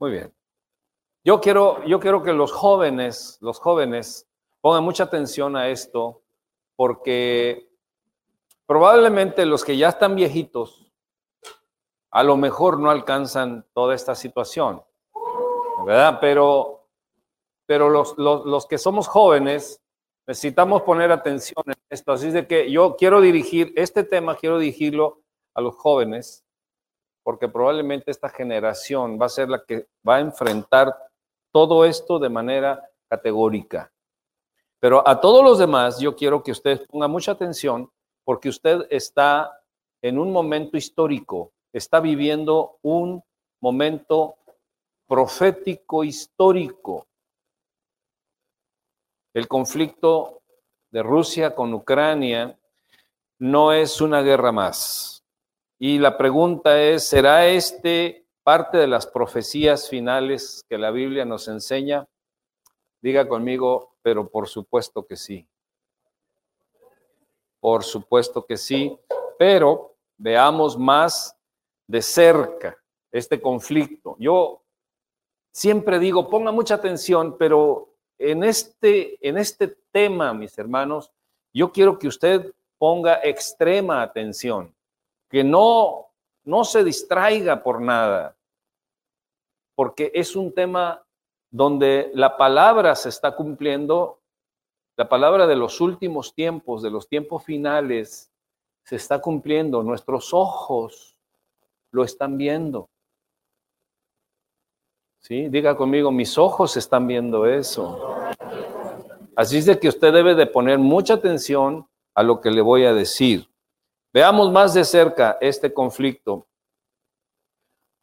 Muy bien. Yo quiero, yo quiero que los jóvenes, los jóvenes, pongan mucha atención a esto, porque probablemente los que ya están viejitos, a lo mejor no alcanzan toda esta situación, ¿verdad? Pero, pero los, los, los que somos jóvenes necesitamos poner atención en esto. Así de que yo quiero dirigir este tema, quiero dirigirlo a los jóvenes, porque probablemente esta generación va a ser la que va a enfrentar todo esto de manera categórica. Pero a todos los demás yo quiero que usted ponga mucha atención porque usted está en un momento histórico, está viviendo un momento profético histórico. El conflicto de Rusia con Ucrania no es una guerra más. Y la pregunta es, ¿será este parte de las profecías finales que la Biblia nos enseña? Diga conmigo, pero por supuesto que sí. Por supuesto que sí, pero veamos más de cerca este conflicto. Yo siempre digo, ponga mucha atención, pero en este, en este tema, mis hermanos, yo quiero que usted ponga extrema atención, que no, no se distraiga por nada, porque es un tema donde la palabra se está cumpliendo, la palabra de los últimos tiempos, de los tiempos finales, se está cumpliendo. Nuestros ojos lo están viendo. ¿Sí? Diga conmigo, mis ojos están viendo eso. Así es de que usted debe de poner mucha atención a lo que le voy a decir. Veamos más de cerca este conflicto.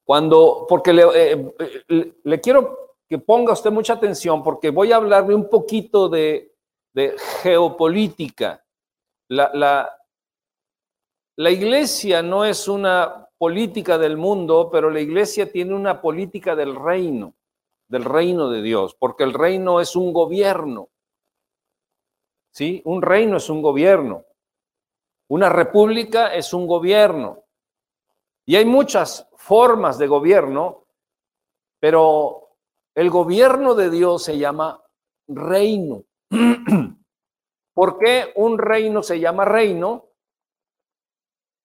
Cuando, porque le, eh, eh, le quiero que ponga usted mucha atención porque voy a hablarle un poquito de, geopolítica. La, la iglesia no es una política del mundo, pero la iglesia tiene una política del reino, del reino de Dios, porque el reino es un gobierno. ¿Sí? Un reino es un gobierno. Una república es un gobierno. Y hay muchas formas de gobierno, pero el gobierno de Dios se llama reino. ¿Por qué un reino se llama reino?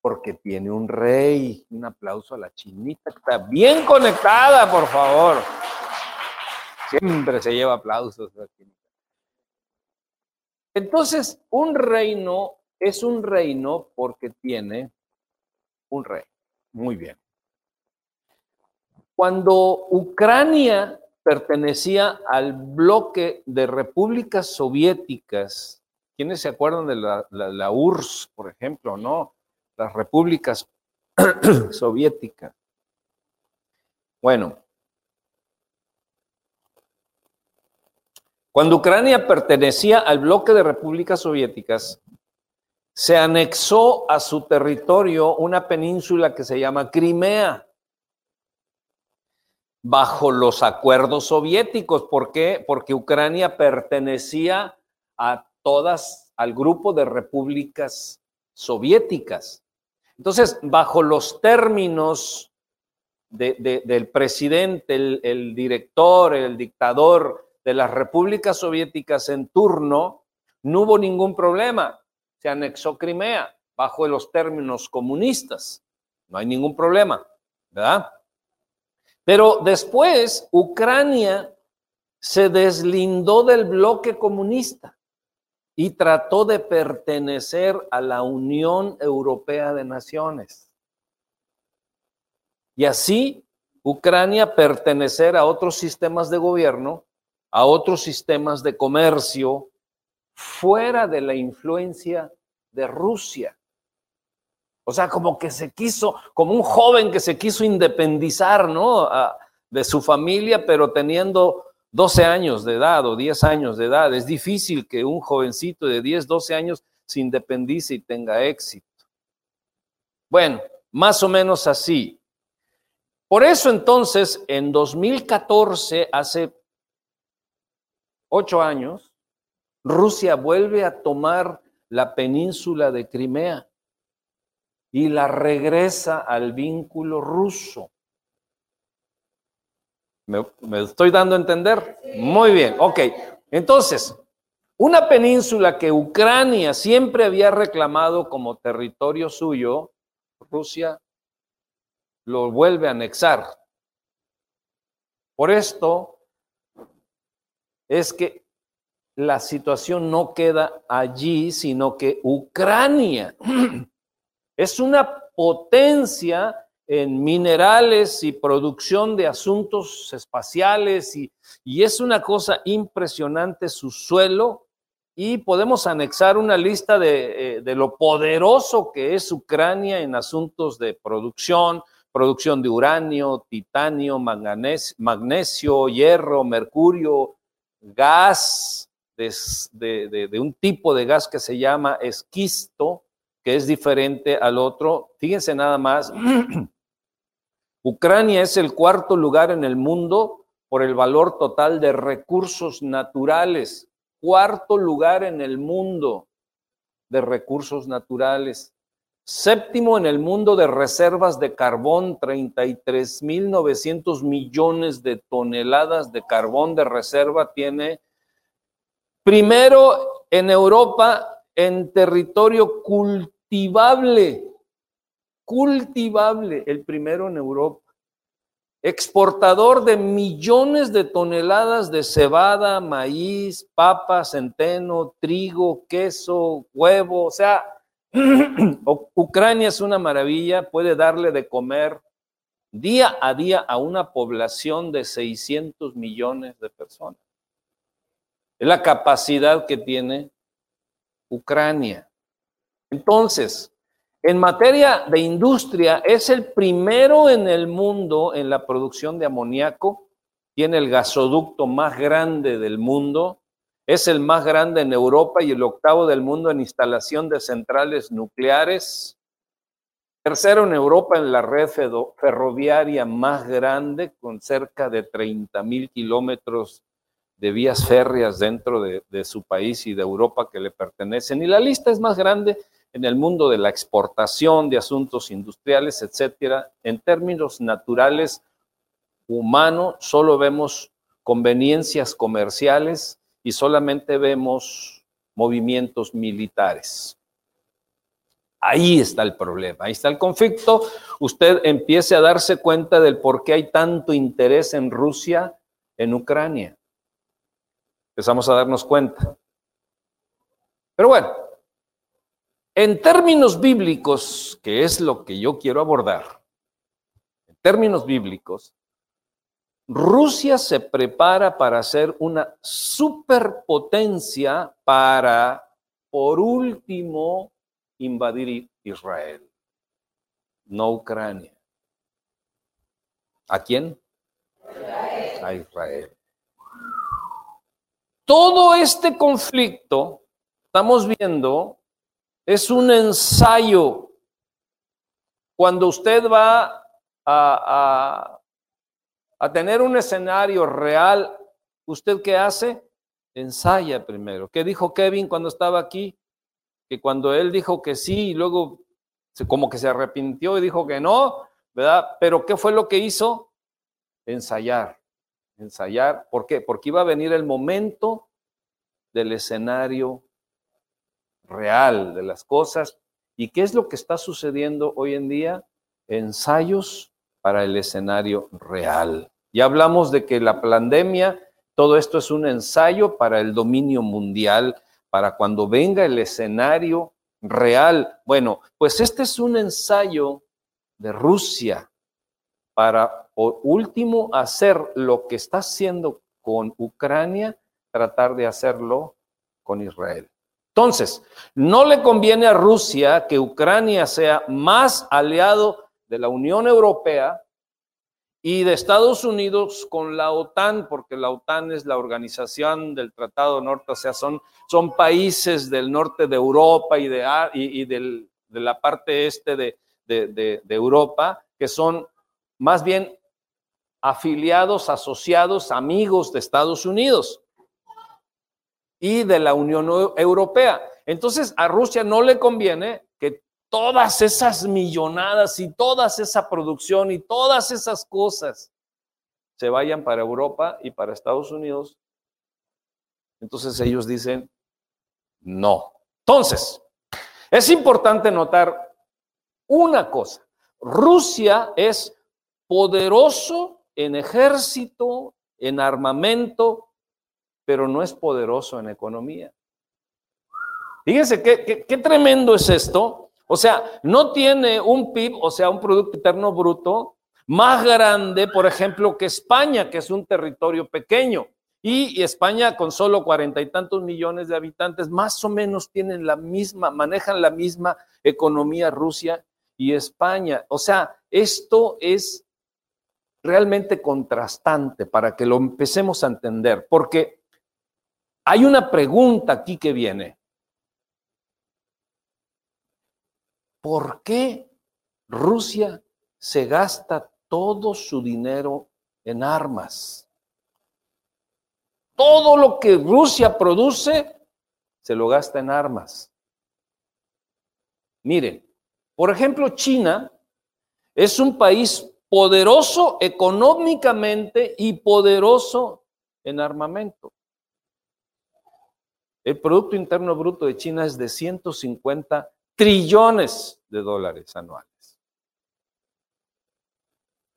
Porque tiene un rey. Un aplauso a la chinita que está bien conectada, por favor. Siempre se lleva aplausos. Entonces, un reino es un reino porque tiene un rey. Muy bien. Cuando Ucrania pertenecía al bloque de repúblicas soviéticas. ¿Quiénes se acuerdan de la, URSS, por ejemplo, no? Las repúblicas soviéticas. Bueno, cuando Ucrania pertenecía al bloque de repúblicas soviéticas, se anexó a su territorio una península que se llama Crimea bajo los acuerdos soviéticos. ¿Por qué? Porque Ucrania pertenecía a todas, al grupo de repúblicas soviéticas. Entonces, bajo los términos del presidente, el, el director, el dictador de las repúblicas soviéticas en turno, no hubo ningún problema. Se anexó Crimea bajo los términos comunistas. No hay ningún problema, ¿verdad? Pero después Ucrania se deslindó del bloque comunista y trató de pertenecer a la Unión Europea de Naciones. Y así Ucrania pertenecer a otros sistemas de gobierno, a otros sistemas de comercio, fuera de la influencia de Rusia. O sea, como que se quiso, como un joven que se quiso independizar, ¿no? de su familia, pero teniendo 12 años de edad o 10 años de edad. Es difícil que un jovencito de 10, 12 años se independice y tenga éxito. Bueno, más o menos así. Por eso entonces, en 2014, hace ocho años, Rusia vuelve a tomar la península de Crimea y la regresa al vínculo ruso. ¿Me, estoy dando a entender? Muy bien, ok. Entonces, una península que Ucrania siempre había reclamado como territorio suyo, Rusia lo vuelve a anexar. Por esto es que la situación no queda allí, sino que Ucrania es una potencia en minerales y producción de asuntos espaciales y, es una cosa impresionante su suelo. Y podemos anexar una lista de, eh, de, lo poderoso que es Ucrania en asuntos de producción, producción de uranio, titanio, magnesio, hierro, mercurio, gas, de, de, un tipo de gas que se llama esquisto, que es diferente al otro. Fíjense nada más, Ucrania es el cuarto lugar en el mundo por el valor total de recursos naturales. Cuarto lugar en el mundo de recursos naturales. Séptimo en el mundo de reservas de carbón, 33.900 millones de toneladas de carbón de reserva tiene. Primero en Europa en territorio cultivable, cultivable, el primero en Europa. Exportador de millones de toneladas de cebada, maíz, papa, centeno, trigo, queso, huevo, o sea, Ucrania es una maravilla, puede darle de comer día a día a una población de 600 millones de personas. Es la capacidad que tiene Ucrania. Entonces, en materia de industria, es el primero en el mundo en la producción de amoníaco, tiene el gasoducto más grande del mundo, es el más grande en Europa y el octavo del mundo en instalación de centrales nucleares. Tercero en Europa en la red ferroviaria más grande, con cerca de 30 mil kilómetros de vías férreas dentro de, su país y de Europa que le pertenecen. Y la lista es más grande en el mundo de la exportación de asuntos industriales, etcétera. En términos naturales, humanos, solo vemos conveniencias comerciales y solamente vemos movimientos militares. Ahí está el problema, ahí está el conflicto. Usted empiece a darse cuenta del por qué hay tanto interés en Rusia, en Ucrania. Empezamos a darnos cuenta. Pero bueno, en términos bíblicos, que es lo que yo quiero abordar, en términos bíblicos, Rusia se prepara para ser una superpotencia para, por último, invadir Israel, no Ucrania. ¿A quién? A Israel. Todo este conflicto, estamos viendo, es un ensayo. Cuando usted va a, a tener un escenario real, ¿usted qué hace? Ensaya primero. ¿Qué dijo Kevin cuando estaba aquí? Que cuando él dijo que sí y luego como que se arrepintió y dijo que no, ¿verdad? Pero ¿qué fue lo que hizo? Ensayar, ensayar. ¿Por qué? Porque iba a venir el momento del escenario real de las cosas. ¿Y qué es lo que está sucediendo hoy en día? Ensayos para el escenario real. Ya hablamos de que la pandemia, todo esto es un ensayo para el dominio mundial, para cuando venga el escenario real. Bueno, pues este es un ensayo de Rusia para, por último, hacer lo que está haciendo con Ucrania, tratar de hacerlo con Israel. Entonces, no le conviene a Rusia que Ucrania sea más aliado de la Unión Europea y de Estados Unidos con la OTAN, porque la OTAN es la organización del Tratado Norte, o sea, son, son países del norte de Europa y de, de la parte este de, de Europa, que son más bien afiliados, asociados, amigos de Estados Unidos y de la Unión Europea. Entonces, a Rusia no le conviene que todas esas millonadas y toda esa producción y todas esas cosas se vayan para Europa y para Estados Unidos. Entonces ellos dicen, no. Entonces, es importante notar una cosa. Rusia es poderoso en ejército, en armamento, pero no es poderoso en economía. Fíjense qué, tremendo es esto. O sea, no tiene un PIB, o sea, un Producto Interno Bruto más grande, por ejemplo, que España, que es un territorio pequeño. Y España, con solo cuarenta y tantos millones de habitantes, más o menos tienen la misma, manejan la misma economía Rusia y España. O sea, esto es realmente contrastante para que lo empecemos a entender, porque hay una pregunta aquí que viene. ¿Por qué Rusia se gasta todo su dinero en armas? Todo lo que Rusia produce se lo gasta en armas. Miren, por ejemplo, China es un país poderoso económicamente y poderoso en armamento. El Producto Interno Bruto de China es de 150 trillones de dólares anuales.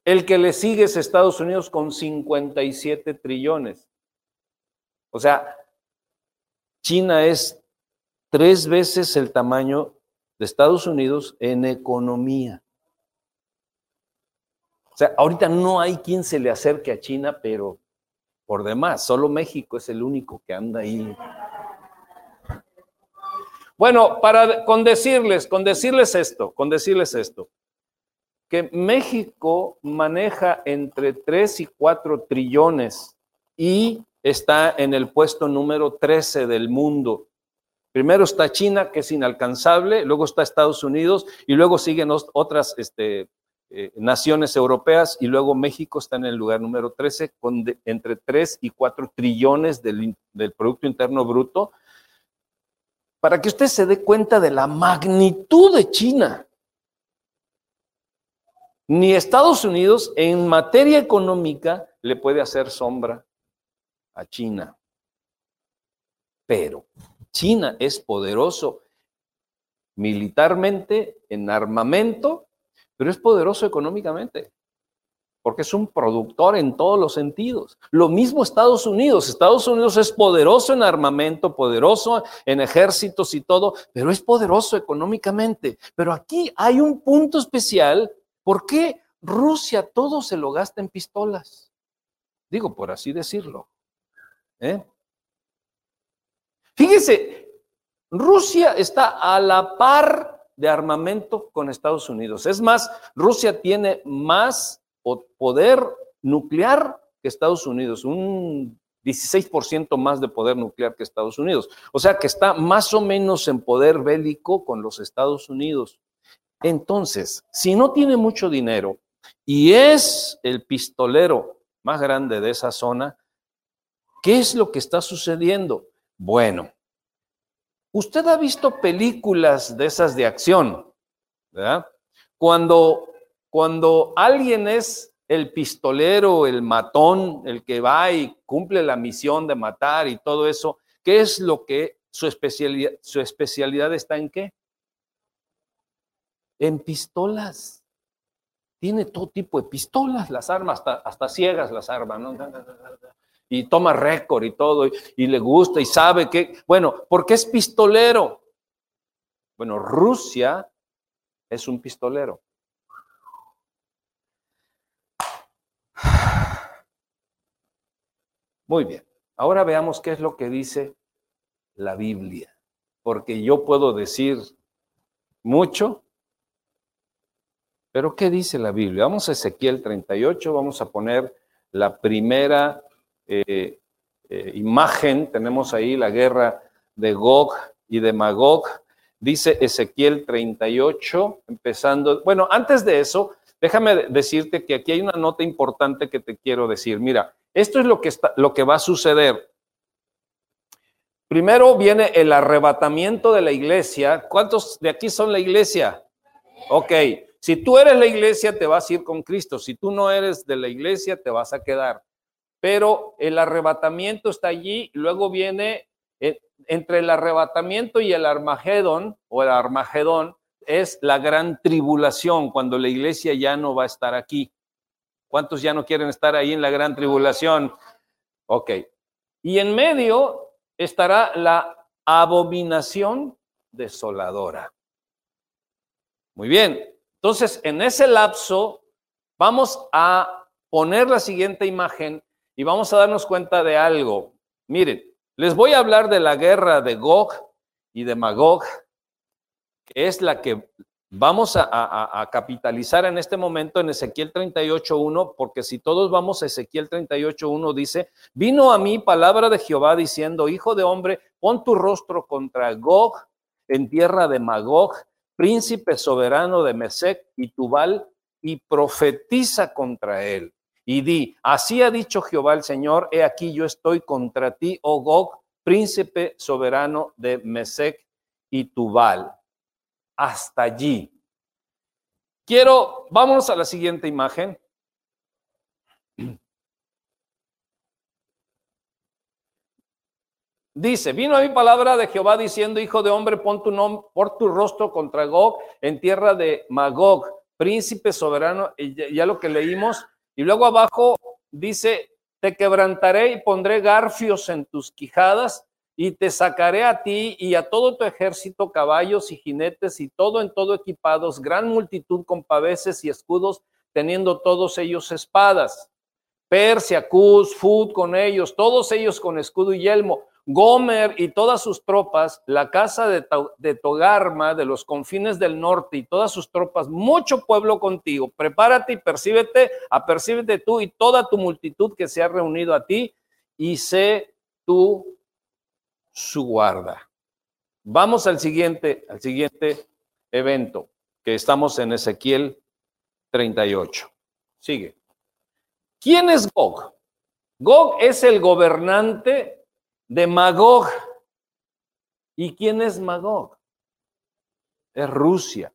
El que le sigue es Estados Unidos con 57 trillones. O sea, China es tres veces el tamaño de Estados Unidos en economía. O sea, ahorita no hay quien se le acerque a China, pero por demás, solo México es el único que anda ahí bueno, para con decirles, con decirles esto, con decirles esto, que México maneja entre 3 y 4 trillones y está en el puesto número 13 del mundo. Primero está China, que es inalcanzable, luego está Estados Unidos y luego siguen otras este, eh, naciones europeas y luego México está en el lugar número 13 con entre 3 y 4 trillones del, del Producto Interno Bruto para que usted se dé cuenta de la magnitud de China. Ni Estados Unidos en materia económica le puede hacer sombra a China. Pero China es poderoso militarmente, en armamento, pero es poderoso económicamente porque es un productor en todos los sentidos. Lo mismo Estados Unidos. Estados Unidos es poderoso en armamento, poderoso en ejércitos y todo, pero es poderoso económicamente. Pero aquí hay un punto especial. ¿Por qué Rusia todo se lo gasta en pistolas? Digo, por así decirlo. ¿Eh? Fíjese, Rusia está a la par de armamento con Estados Unidos. Es más, Rusia tiene más poder nuclear que Estados Unidos, un 16% más de poder nuclear que Estados Unidos. O sea que está más o menos en poder bélico con los Estados Unidos. Entonces, si no tiene mucho dinero y es el pistolero más grande de esa zona, ¿qué es lo que está sucediendo? Bueno, usted ha visto películas de esas de acción, ¿verdad? Cuando cuando alguien es el pistolero, el matón, el que va y cumple la misión de matar y todo eso, ¿qué es lo que su especialidad, su especialidad está en qué? En pistolas. Tiene todo tipo de pistolas, las armas, hasta, hasta ciegas las armas, ¿no? Y toma récord y todo, y, le gusta y sabe que, bueno, ¿por qué es pistolero? Bueno, Rusia es un pistolero. Muy bien, ahora veamos qué es lo que dice la Biblia, porque yo puedo decir mucho, pero ¿qué dice la Biblia? Vamos a Ezequiel 38, vamos a poner la primera eh, eh, imagen, tenemos ahí la guerra de Gog y de Magog, dice Ezequiel 38, empezando, bueno, antes de eso, déjame decirte que aquí hay una nota importante que te quiero decir. Mira, esto es lo que, está, lo que va a suceder. Primero viene el arrebatamiento de la iglesia. ¿Cuántos de aquí son la iglesia? Ok, Si tú eres la iglesia, te vas a ir con Cristo. Si tú no eres de la iglesia, te vas a quedar. Pero el arrebatamiento está allí, luego viene eh, entre el arrebatamiento y el Armagedón, o el Armagedón, es la gran tribulación, cuando la iglesia ya no va a estar aquí. ¿Cuántos ya no quieren estar ahí en la gran tribulación? Ok. Y en medio estará la abominación desoladora. Muy bien. Entonces, en ese lapso, vamos a poner la siguiente imagen y vamos a darnos cuenta de algo. Miren, les voy a hablar de la guerra de Gog y de Magog, que es la que vamos a, capitalizar en este momento en Ezequiel 38.1, porque si todos vamos a Ezequiel 38.1, dice, vino a mí palabra de Jehová diciendo, hijo de hombre, pon tu rostro contra Gog en tierra de Magog, príncipe soberano de Mesec y Tubal, y profetiza contra él. Y di, así ha dicho Jehová el Señor, he aquí yo estoy contra ti, oh Gog, príncipe soberano de Mesec y Tubal hasta allí. Quiero, vámonos a la siguiente imagen. Dice, vino a mi palabra de Jehová diciendo, hijo de hombre, pon tu nombre, por tu rostro contra Gog en tierra de Magog, príncipe soberano, ya lo que leímos. Y luego abajo dice, te quebrantaré y pondré garfios en tus quijadas y te sacaré a ti y a todo tu ejército, caballos y jinetes y todo en todo equipados, gran multitud con paveses y escudos, teniendo todos ellos espadas. Persia, Cus, Fud con ellos, todos ellos con escudo y yelmo. Gomer y todas sus tropas, la casa de, de, Togarma, de los confines del norte y todas sus tropas, mucho pueblo contigo. Prepárate y percíbete, apercíbete tú y toda tu multitud que se ha reunido a ti y sé tú su guarda. Vamos al siguiente, al siguiente evento, que estamos en Ezequiel 38. Sigue. ¿Quién es Gog? Gog es el gobernante de Magog. ¿Y quién es Magog? Es Rusia.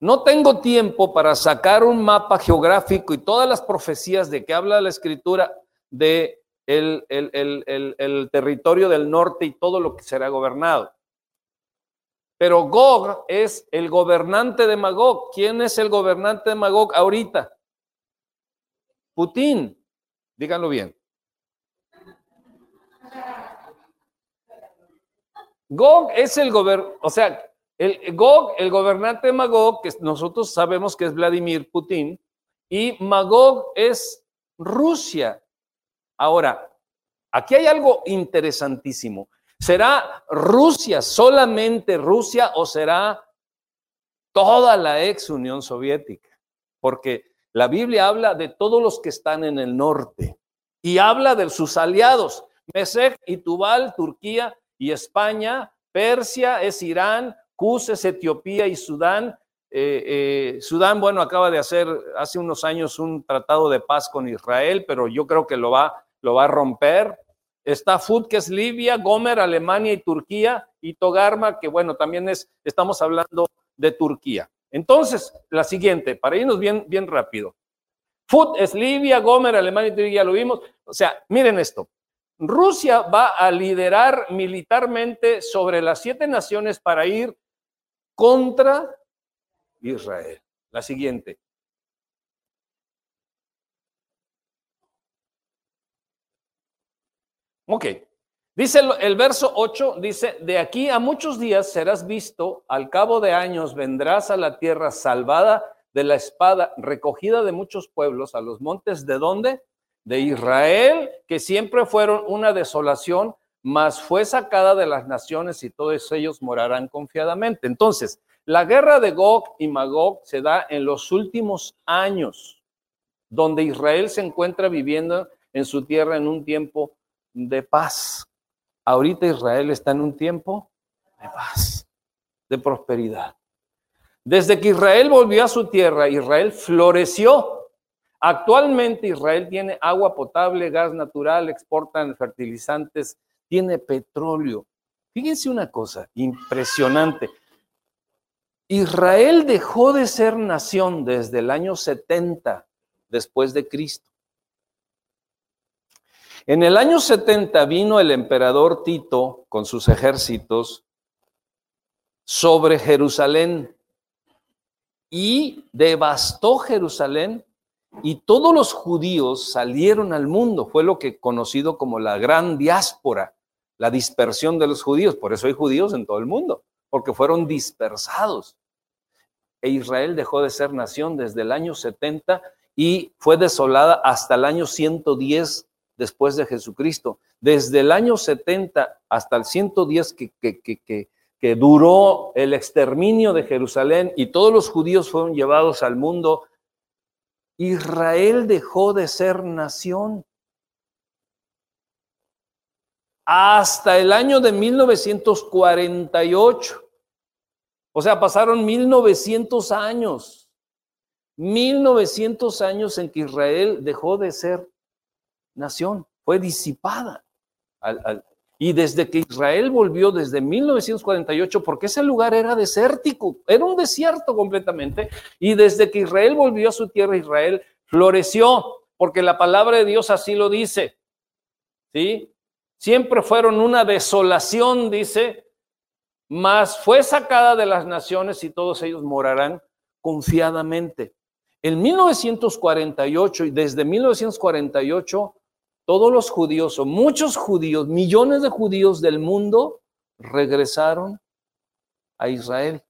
No tengo tiempo para sacar un mapa geográfico y todas las profecías de que habla la escritura de el, territorio del norte y todo lo que será gobernado. Pero Gog es el gobernante de Magog. ¿Quién es el gobernante de Magog ahorita? Putin. Díganlo bien. Gog es el gobernante, o sea, el Gog, el gobernante Magog, que nosotros sabemos que es Vladimir Putin, y Magog es Rusia. Ahora, aquí hay algo interesantísimo. ¿Será Rusia, solamente Rusia, o será toda la ex Unión Soviética? Porque la Biblia habla de todos los que están en el norte y habla de sus aliados, Mesec y Tubal, Turquía y España, Persia es Irán, Cus es Etiopía y Sudán. Eh, eh, Sudán, bueno, acaba de hacer hace unos años un tratado de paz con Israel, pero yo creo que lo va lo va a romper. Está Fud, que es Libia, Gomer, Alemania y Turquía, y Togarma, que bueno, también es, estamos hablando de Turquía. Entonces, la siguiente, para irnos bien, bien rápido. Fud es Libia, Gomer, Alemania y Turquía, lo vimos. O sea, miren esto. Rusia va a liderar militarmente sobre las siete naciones para ir contra Israel. La siguiente. Ok. Dice el, verso 8, dice, de aquí a muchos días serás visto, al cabo de años vendrás a la tierra salvada de la espada, recogida de muchos pueblos, a los montes de dónde? De Israel, que siempre fueron una desolación, mas fue sacada de las naciones y todos ellos morarán confiadamente. Entonces, la guerra de Gog y Magog se da en los últimos años, donde Israel se encuentra viviendo en su tierra en un tiempo de paz. Ahorita Israel está en un tiempo de paz, de prosperidad. Desde que Israel volvió a su tierra, Israel floreció. Actualmente Israel tiene agua potable, gas natural, exportan fertilizantes, tiene petróleo. Fíjense una cosa impresionante. Israel dejó de ser nación desde el año 70 después de Cristo. En el año 70 vino el emperador Tito con sus ejércitos sobre Jerusalén y devastó Jerusalén y todos los judíos salieron al mundo. Fue lo que conocido como la gran diáspora, la dispersión de los judíos. Por eso hay judíos en todo el mundo, porque fueron dispersados. E Israel dejó de ser nación desde el año 70 y fue desolada hasta el año 110 después de Jesucristo. Desde el año 70 hasta el 110 que, que, que, que duró el exterminio de Jerusalén y todos los judíos fueron llevados al mundo, Israel dejó de ser nación. Hasta el año de 1948. O sea, pasaron 1900 años. 1900 años en que Israel dejó de ser nación. Fue disipada. Y desde que Israel volvió, desde 1948, porque ese lugar era desértico, era un desierto completamente, y desde que Israel volvió a su tierra, Israel floreció, porque la palabra de Dios así lo dice. ¿Sí? Siempre fueron una desolación, dice, mas fue sacada de las naciones y todos ellos morarán confiadamente. En 1948 y desde 1948, todos los judíos o muchos judíos, millones de judíos del mundo regresaron a Israel.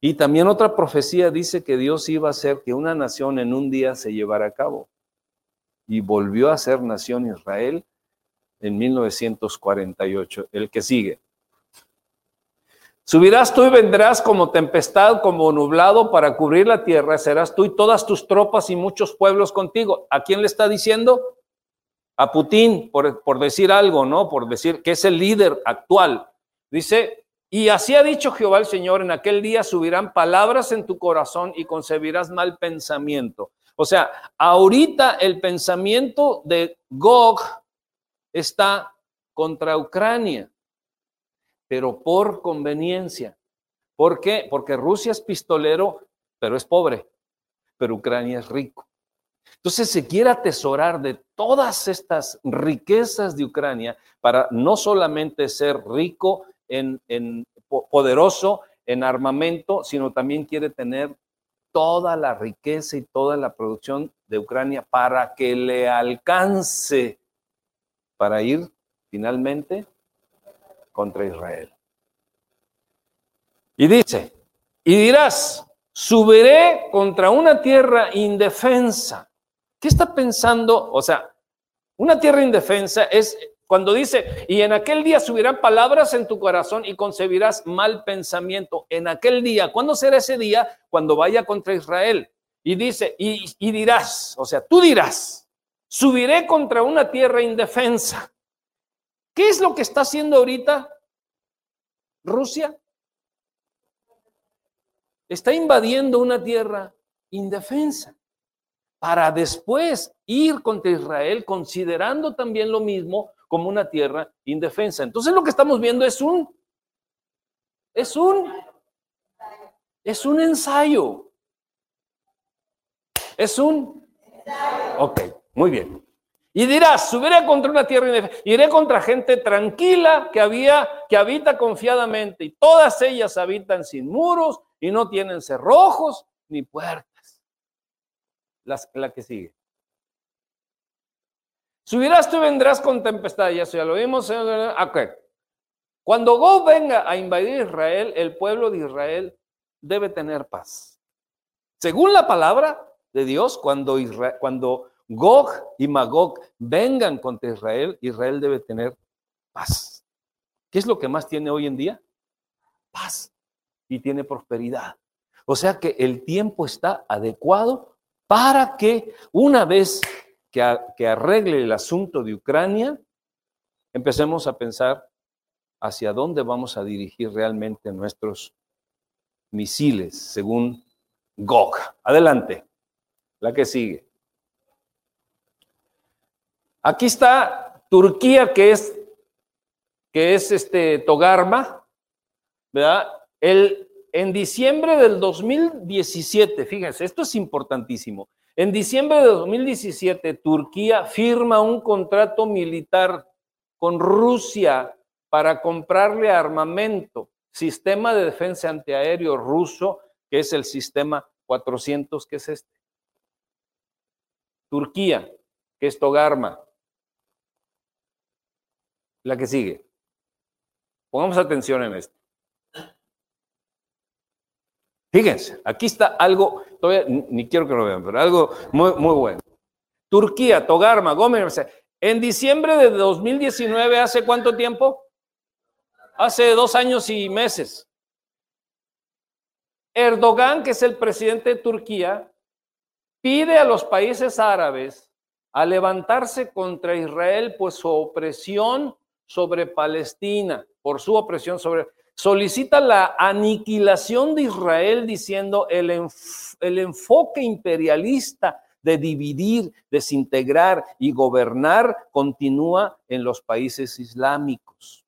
Y también otra profecía dice que Dios iba a hacer que una nación en un día se llevara a cabo. Y volvió a ser nación Israel en 1948, el que sigue. Subirás tú y vendrás como tempestad, como nublado para cubrir la tierra, serás tú y todas tus tropas y muchos pueblos contigo. ¿A quién le está diciendo? A Putin, por, por decir algo, ¿no? Por decir que es el líder actual. Dice, y así ha dicho Jehová el Señor, en aquel día subirán palabras en tu corazón y concebirás mal pensamiento. O sea, ahorita el pensamiento de Gog está contra Ucrania pero por conveniencia. ¿Por qué? Porque Rusia es pistolero, pero es pobre, pero Ucrania es rico. Entonces se quiere atesorar de todas estas riquezas de Ucrania para no solamente ser rico en, en poderoso en armamento, sino también quiere tener toda la riqueza y toda la producción de Ucrania para que le alcance para ir finalmente contra Israel. Y dice, y dirás, subiré contra una tierra indefensa. ¿Qué está pensando? O sea, una tierra indefensa es cuando dice, y en aquel día subirán palabras en tu corazón y concebirás mal pensamiento. En aquel día, ¿cuándo será ese día? Cuando vaya contra Israel. Y dice, y, y dirás, o sea, tú dirás, subiré contra una tierra indefensa. ¿Qué es lo que está haciendo ahorita Rusia? Está invadiendo una tierra indefensa para después ir contra Israel considerando también lo mismo como una tierra indefensa. Entonces lo que estamos viendo es un es un es un ensayo. Es un Ok, muy bien. Y dirás, subiré contra una tierra indefensa, iré contra gente tranquila que había, que habita confiadamente, y todas ellas habitan sin muros y no tienen cerrojos ni puertas. La que sigue. Subirás tú y vendrás con tempestad, ya lo vimos. Okay. Cuando Gog venga a invadir Israel, el pueblo de Israel debe tener paz. Según la palabra de Dios, cuando, Israel, cuando Gog y Magog vengan contra Israel, Israel debe tener paz. ¿Qué es lo que más tiene hoy en día? Paz y tiene prosperidad. O sea que el tiempo está adecuado para que una vez que, arregle el asunto de Ucrania, empecemos a pensar hacia dónde vamos a dirigir realmente nuestros misiles, según Gog. Adelante, la que sigue. Aquí está Turquía, que es, que es este Togarma, ¿verdad? El, en diciembre del 2017, fíjense, esto es importantísimo. En diciembre de 2017, Turquía firma un contrato militar con Rusia para comprarle armamento, sistema de defensa antiaéreo ruso, que es el sistema 400, que es este. Turquía, que es Togarma. La que sigue. Pongamos atención en esto. Fíjense, aquí está algo, todavía ni quiero que lo vean, pero algo muy, muy bueno. Turquía, Togarma, Gómez. En diciembre de 2019, ¿hace cuánto tiempo? Hace dos años y meses. Erdogan, que es el presidente de Turquía, pide a los países árabes a levantarse contra Israel, pues su opresión sobre Palestina, por su opresión sobre solicita la aniquilación de Israel diciendo el, el enfoque imperialista de dividir, desintegrar y gobernar continúa en los países islámicos.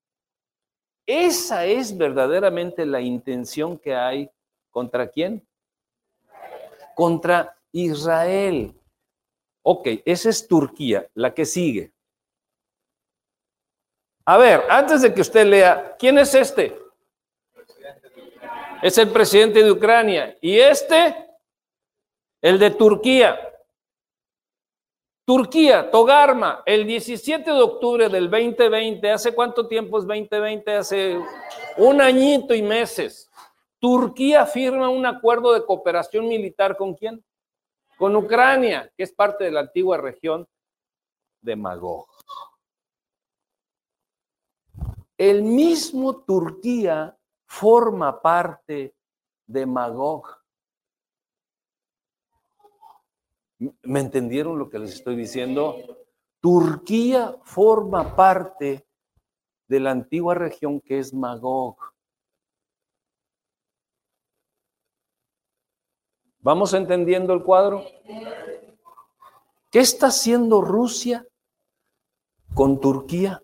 Esa es verdaderamente la intención que hay contra quién? Contra Israel. Ok, esa es Turquía, la que sigue. A ver, antes de que usted lea, ¿quién es este? Es el presidente de Ucrania. Y este, el de Turquía. Turquía, Togarma, el 17 de octubre del 2020, ¿hace cuánto tiempo es 2020? Hace un añito y meses. Turquía firma un acuerdo de cooperación militar con quién? Con Ucrania, que es parte de la antigua región de Magog. El mismo Turquía forma parte de Magog. ¿Me entendieron lo que les estoy diciendo? Turquía forma parte de la antigua región que es Magog. ¿Vamos entendiendo el cuadro? ¿Qué está haciendo Rusia con Turquía?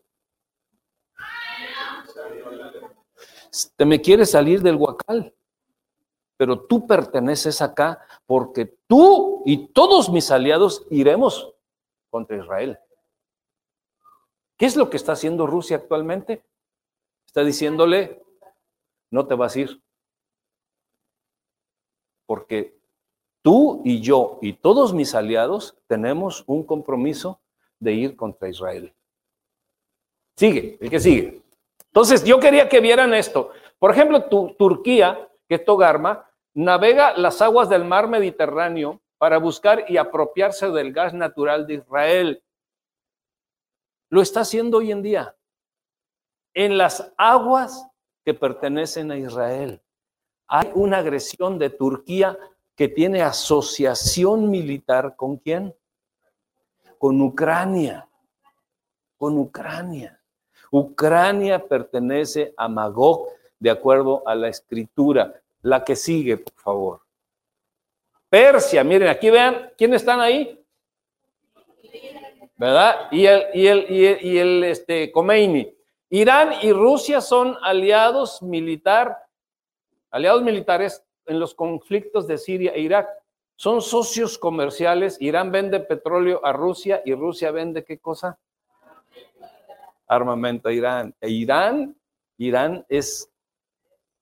Te me quieres salir del huacal, pero tú perteneces acá porque tú y todos mis aliados iremos contra Israel. ¿Qué es lo que está haciendo Rusia actualmente? Está diciéndole, no te vas a ir, porque tú y yo y todos mis aliados tenemos un compromiso de ir contra Israel. Sigue, el que sigue. Entonces, yo quería que vieran esto. Por ejemplo, Turquía, que es Togarma, navega las aguas del mar Mediterráneo para buscar y apropiarse del gas natural de Israel. Lo está haciendo hoy en día en las aguas que pertenecen a Israel. Hay una agresión de Turquía que tiene asociación militar con quién? Con Ucrania. Con Ucrania. Ucrania pertenece a Magog de acuerdo a la escritura. La que sigue, por favor. Persia, miren, aquí vean, ¿quiénes están ahí? ¿Verdad? Y el, y el, y el, este, Khomeini. Irán y Rusia son aliados militar, aliados militares en los conflictos de Siria e Irak. Son socios comerciales. Irán vende petróleo a Rusia y Rusia vende qué cosa? Armamento a Irán. E Irán, Irán es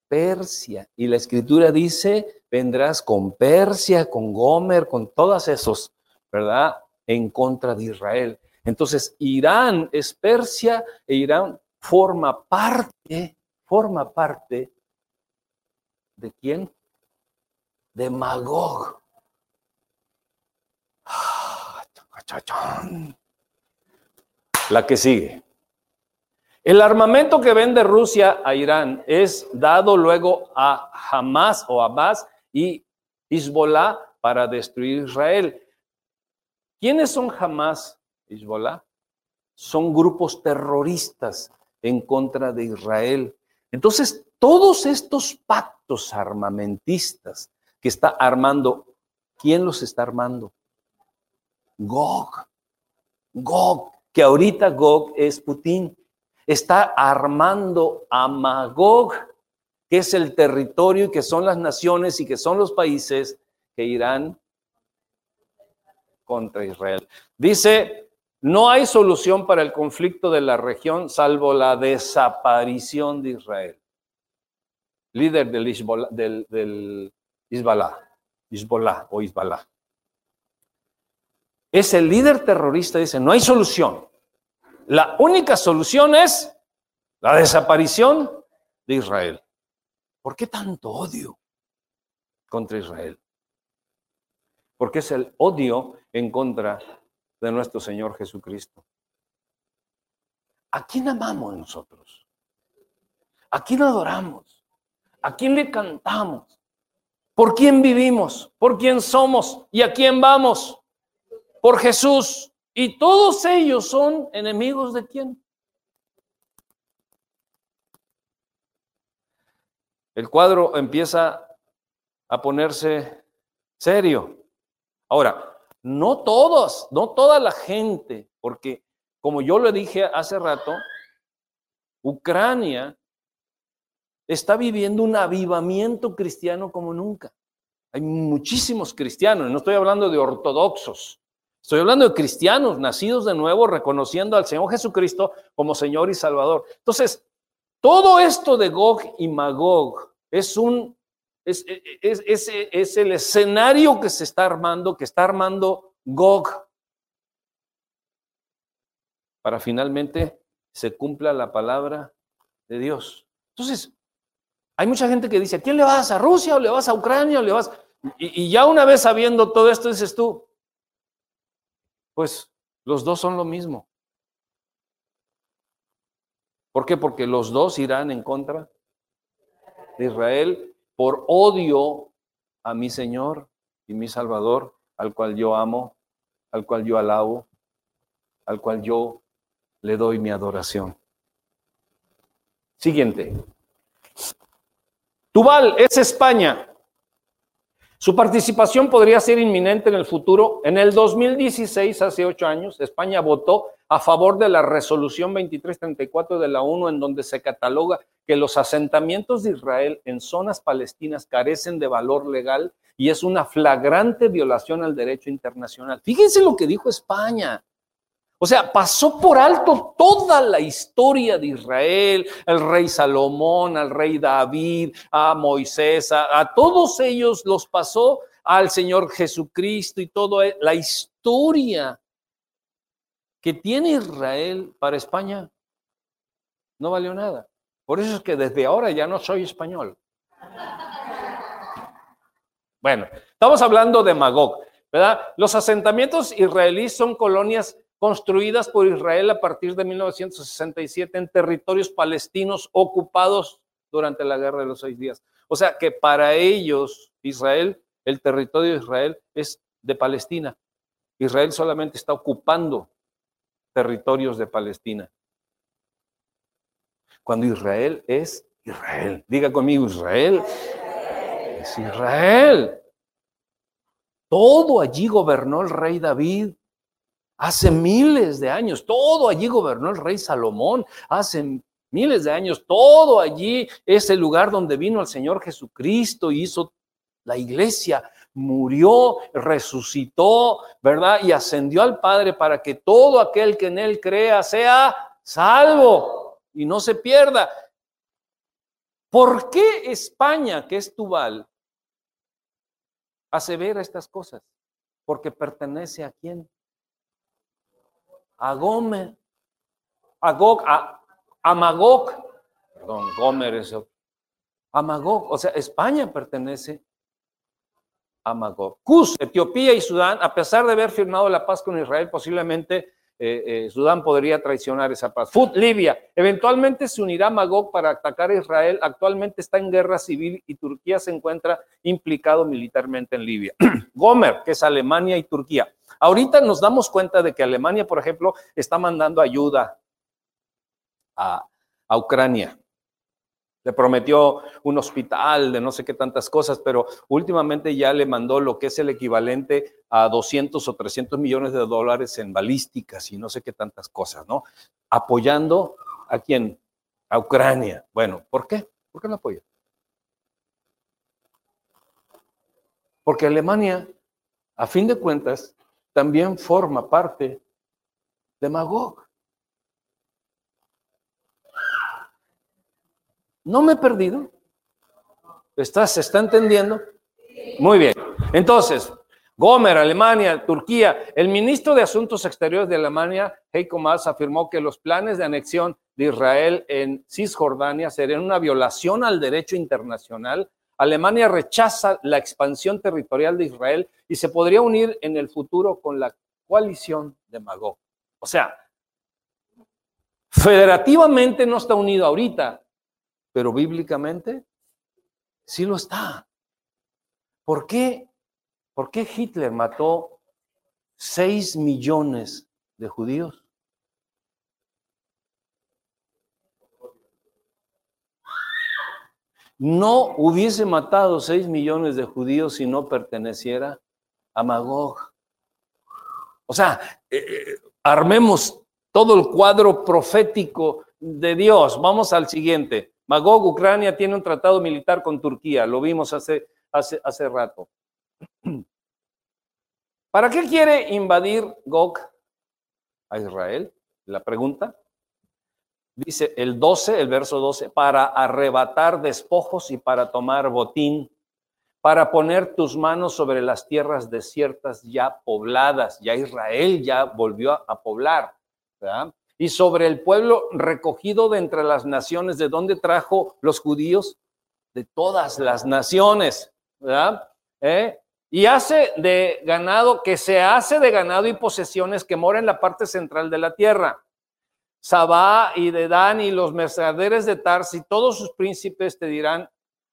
Persia. Y la escritura dice, vendrás con Persia, con Gomer, con todos esos, ¿verdad? En contra de Israel. Entonces, Irán es Persia e Irán forma parte, forma parte de quién? De Magog. Ah, la que sigue. El armamento que vende Rusia a Irán es dado luego a Hamas o Abbas y Hezbollah para destruir Israel. ¿Quiénes son Hamas, Hezbollah? Son grupos terroristas en contra de Israel. Entonces, todos estos pactos armamentistas que está armando, ¿quién los está armando? Gog. Gog, que ahorita Gog es Putin está armando a Magog que es el territorio y que son las naciones y que son los países que irán contra Israel. Dice, no hay solución para el conflicto de la región salvo la desaparición de Israel. Líder del, Isbola, del, del o Isbalá. Es el líder terrorista, dice, no hay solución. La única solución es la desaparición de Israel. ¿Por qué tanto odio contra Israel? Porque es el odio en contra de nuestro Señor Jesucristo. ¿A quién amamos nosotros? ¿A quién adoramos? ¿A quién le cantamos? ¿Por quién vivimos? ¿Por quién somos? ¿Y a quién vamos? Por Jesús. Y todos ellos son enemigos de quién? El cuadro empieza a ponerse serio. Ahora, no todos, no toda la gente, porque como yo le dije hace rato, Ucrania está viviendo un avivamiento cristiano como nunca. Hay muchísimos cristianos, no estoy hablando de ortodoxos, estoy hablando de cristianos nacidos de nuevo, reconociendo al Señor Jesucristo como Señor y Salvador. Entonces, todo esto de Gog y Magog es un es, es, el escenario que se está armando, que está armando Gog, para finalmente se cumpla la palabra de Dios. Entonces, hay mucha gente que dice, ¿a quién le vas? ¿A Rusia o le vas a Ucrania o le vas? Y, y ya una vez sabiendo todo esto, dices tú, pues los dos son lo mismo. ¿Por qué? Porque los dos irán en contra de Israel por odio a mi Señor y mi Salvador, al cual yo amo, al cual yo alabo, al cual yo le doy mi adoración. Siguiente. Tubal es España. Su participación podría ser inminente en el futuro. En el 2016, hace ocho años, España votó a favor de la resolución 2334 de la ONU, en donde se cataloga que los asentamientos de Israel en zonas palestinas carecen de valor legal y es una flagrante violación al derecho internacional. Fíjense lo que dijo España. O sea, pasó por alto toda la historia de Israel, el rey Salomón, al rey David, a Moisés, a, todos ellos los pasó al Señor Jesucristo y toda la historia que tiene Israel para España no valió nada. Por eso es que desde ahora ya no soy español. Bueno, estamos hablando de Magog, ¿verdad? Los asentamientos israelíes son colonias construidas por Israel a partir de 1967 en territorios palestinos ocupados durante la Guerra de los Seis Días. O sea que para ellos, Israel, el territorio de Israel es de Palestina. Israel solamente está ocupando territorios de Palestina. Cuando Israel es Israel. Diga conmigo, Israel es Israel. Todo allí gobernó el rey David. Hace miles de años, todo allí gobernó el rey Salomón. Hace miles de años, todo allí es el lugar donde vino el Señor Jesucristo y hizo la iglesia. Murió, resucitó, ¿verdad? Y ascendió al Padre para que todo aquel que en él crea sea salvo y no se pierda. ¿Por qué España, que es Tubal, asevera estas cosas? Porque pertenece a quién? A Gomer, a Gog, a, Magog, perdón, Gomer es a o sea, España pertenece a Magog. Cus, Etiopía y Sudán, a pesar de haber firmado la paz con Israel, posiblemente eh, eh, Sudán podría traicionar esa paz. Fut, Libia, eventualmente se unirá Magog para atacar a Israel. Actualmente está en guerra civil y Turquía se encuentra implicado militarmente en Libia. Gomer, que es Alemania y Turquía. Ahorita nos damos cuenta de que Alemania, por ejemplo, está mandando ayuda a, Ucrania. Le prometió un hospital de no sé qué tantas cosas, pero últimamente ya le mandó lo que es el equivalente a 200 o 300 millones de dólares en balísticas y no sé qué tantas cosas, ¿no? Apoyando a quién? A Ucrania. Bueno, ¿por qué? ¿Por qué lo apoya? Porque Alemania, a fin de cuentas, también forma parte de Magog. ¿No me he perdido? ¿Está, ¿Se está entendiendo? Muy bien. Entonces, Gomer, Alemania, Turquía. El ministro de Asuntos Exteriores de Alemania, Heiko Maas, afirmó que los planes de anexión de Israel en Cisjordania serían una violación al derecho internacional. Alemania rechaza la expansión territorial de Israel y se podría unir en el futuro con la coalición de Magog. O sea, federativamente no está unido ahorita, pero bíblicamente sí lo está. ¿Por qué? ¿Por qué Hitler mató 6 millones de judíos? No hubiese matado 6 millones de judíos si no perteneciera a Magog. O sea, eh, eh, armemos todo el cuadro profético de Dios. Vamos al siguiente. Magog, Ucrania, tiene un tratado militar con Turquía. Lo vimos hace, hace, hace rato. ¿Para qué quiere invadir Gog a Israel? La pregunta. Dice el 12, el verso 12, para arrebatar despojos y para tomar botín, para poner tus manos sobre las tierras desiertas ya pobladas. Ya Israel ya volvió a poblar. Y sobre el pueblo recogido de entre las naciones, ¿de dónde trajo los judíos? De todas las naciones. ¿verdad? ¿Eh? Y hace de ganado, que se hace de ganado y posesiones que mora en la parte central de la tierra. Sabá y de Dan y los mercaderes de Tarsi, todos sus príncipes te dirán,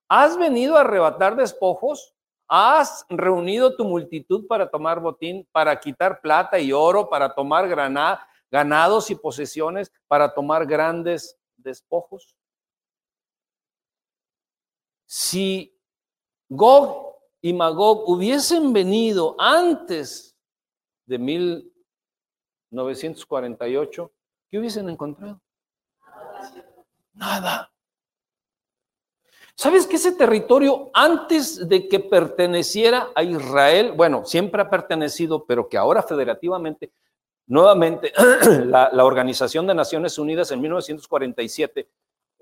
¿has venido a arrebatar despojos? ¿Has reunido tu multitud para tomar botín, para quitar plata y oro, para tomar ganados y posesiones, para tomar grandes despojos? Si Gog y Magog hubiesen venido antes de 1948, ¿qué hubiesen encontrado? Nada. ¿Sabes que ese territorio antes de que perteneciera a Israel, bueno, siempre ha pertenecido, pero que ahora federativamente, nuevamente, la, Organización de Naciones Unidas en 1947,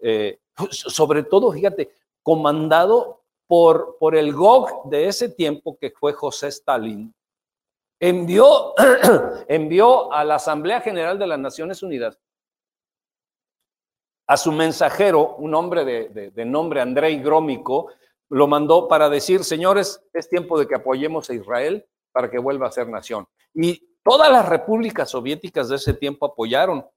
eh, sobre todo, fíjate, comandado por, por el Gog de ese tiempo, que fue José Stalin, envió, envió a la Asamblea General de las Naciones Unidas a su mensajero, un hombre de, de, nombre Andrei Grómico, lo mandó para decir, señores, es tiempo de que apoyemos a Israel para que vuelva a ser nación. Y todas las repúblicas soviéticas de ese tiempo apoyaron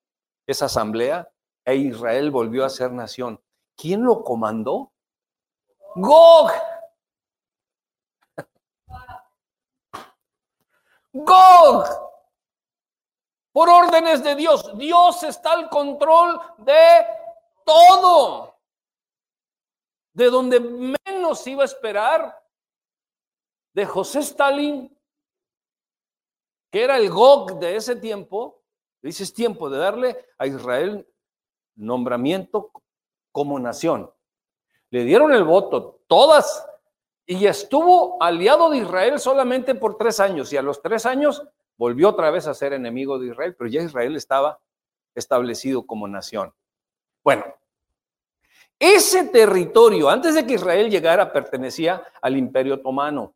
esa asamblea e Israel volvió a ser nación. ¿Quién lo comandó? Gog. Gog. Por órdenes de Dios. Dios está al control de todo. De donde menos iba a esperar. De José Stalin, que era el Gog de ese tiempo. Dice, es tiempo de darle a Israel nombramiento como nación le dieron el voto, todas, y estuvo aliado de Israel solamente por tres años, y a los tres años volvió otra vez a ser enemigo de Israel, pero ya Israel estaba establecido como nación. Bueno, ese territorio, antes de que Israel llegara, pertenecía al imperio otomano.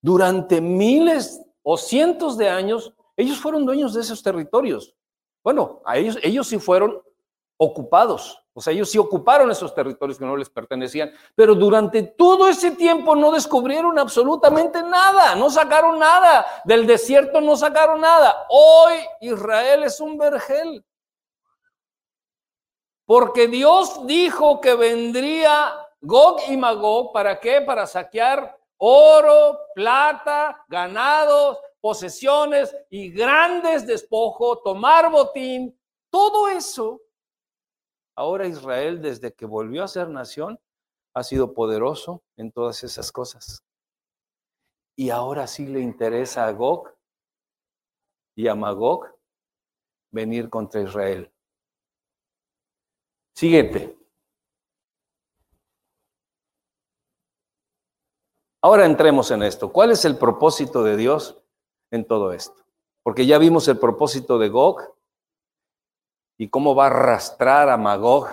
Durante miles o cientos de años, ellos fueron dueños de esos territorios. Bueno, a ellos, ellos sí fueron ocupados. O sea, ellos sí ocuparon esos territorios que no les pertenecían, pero durante todo ese tiempo no descubrieron absolutamente nada, no sacaron nada, del desierto no sacaron nada. Hoy Israel es un vergel. Porque Dios dijo que vendría Gog y Magog, ¿para qué? Para saquear oro, plata, ganados, posesiones y grandes despojos, tomar botín. Todo eso Ahora Israel, desde que volvió a ser nación, ha sido poderoso en todas esas cosas. Y ahora sí le interesa a Gog y a Magog venir contra Israel. Siguiente. Ahora entremos en esto. ¿Cuál es el propósito de Dios en todo esto? Porque ya vimos el propósito de Gog y cómo va a arrastrar a Magog.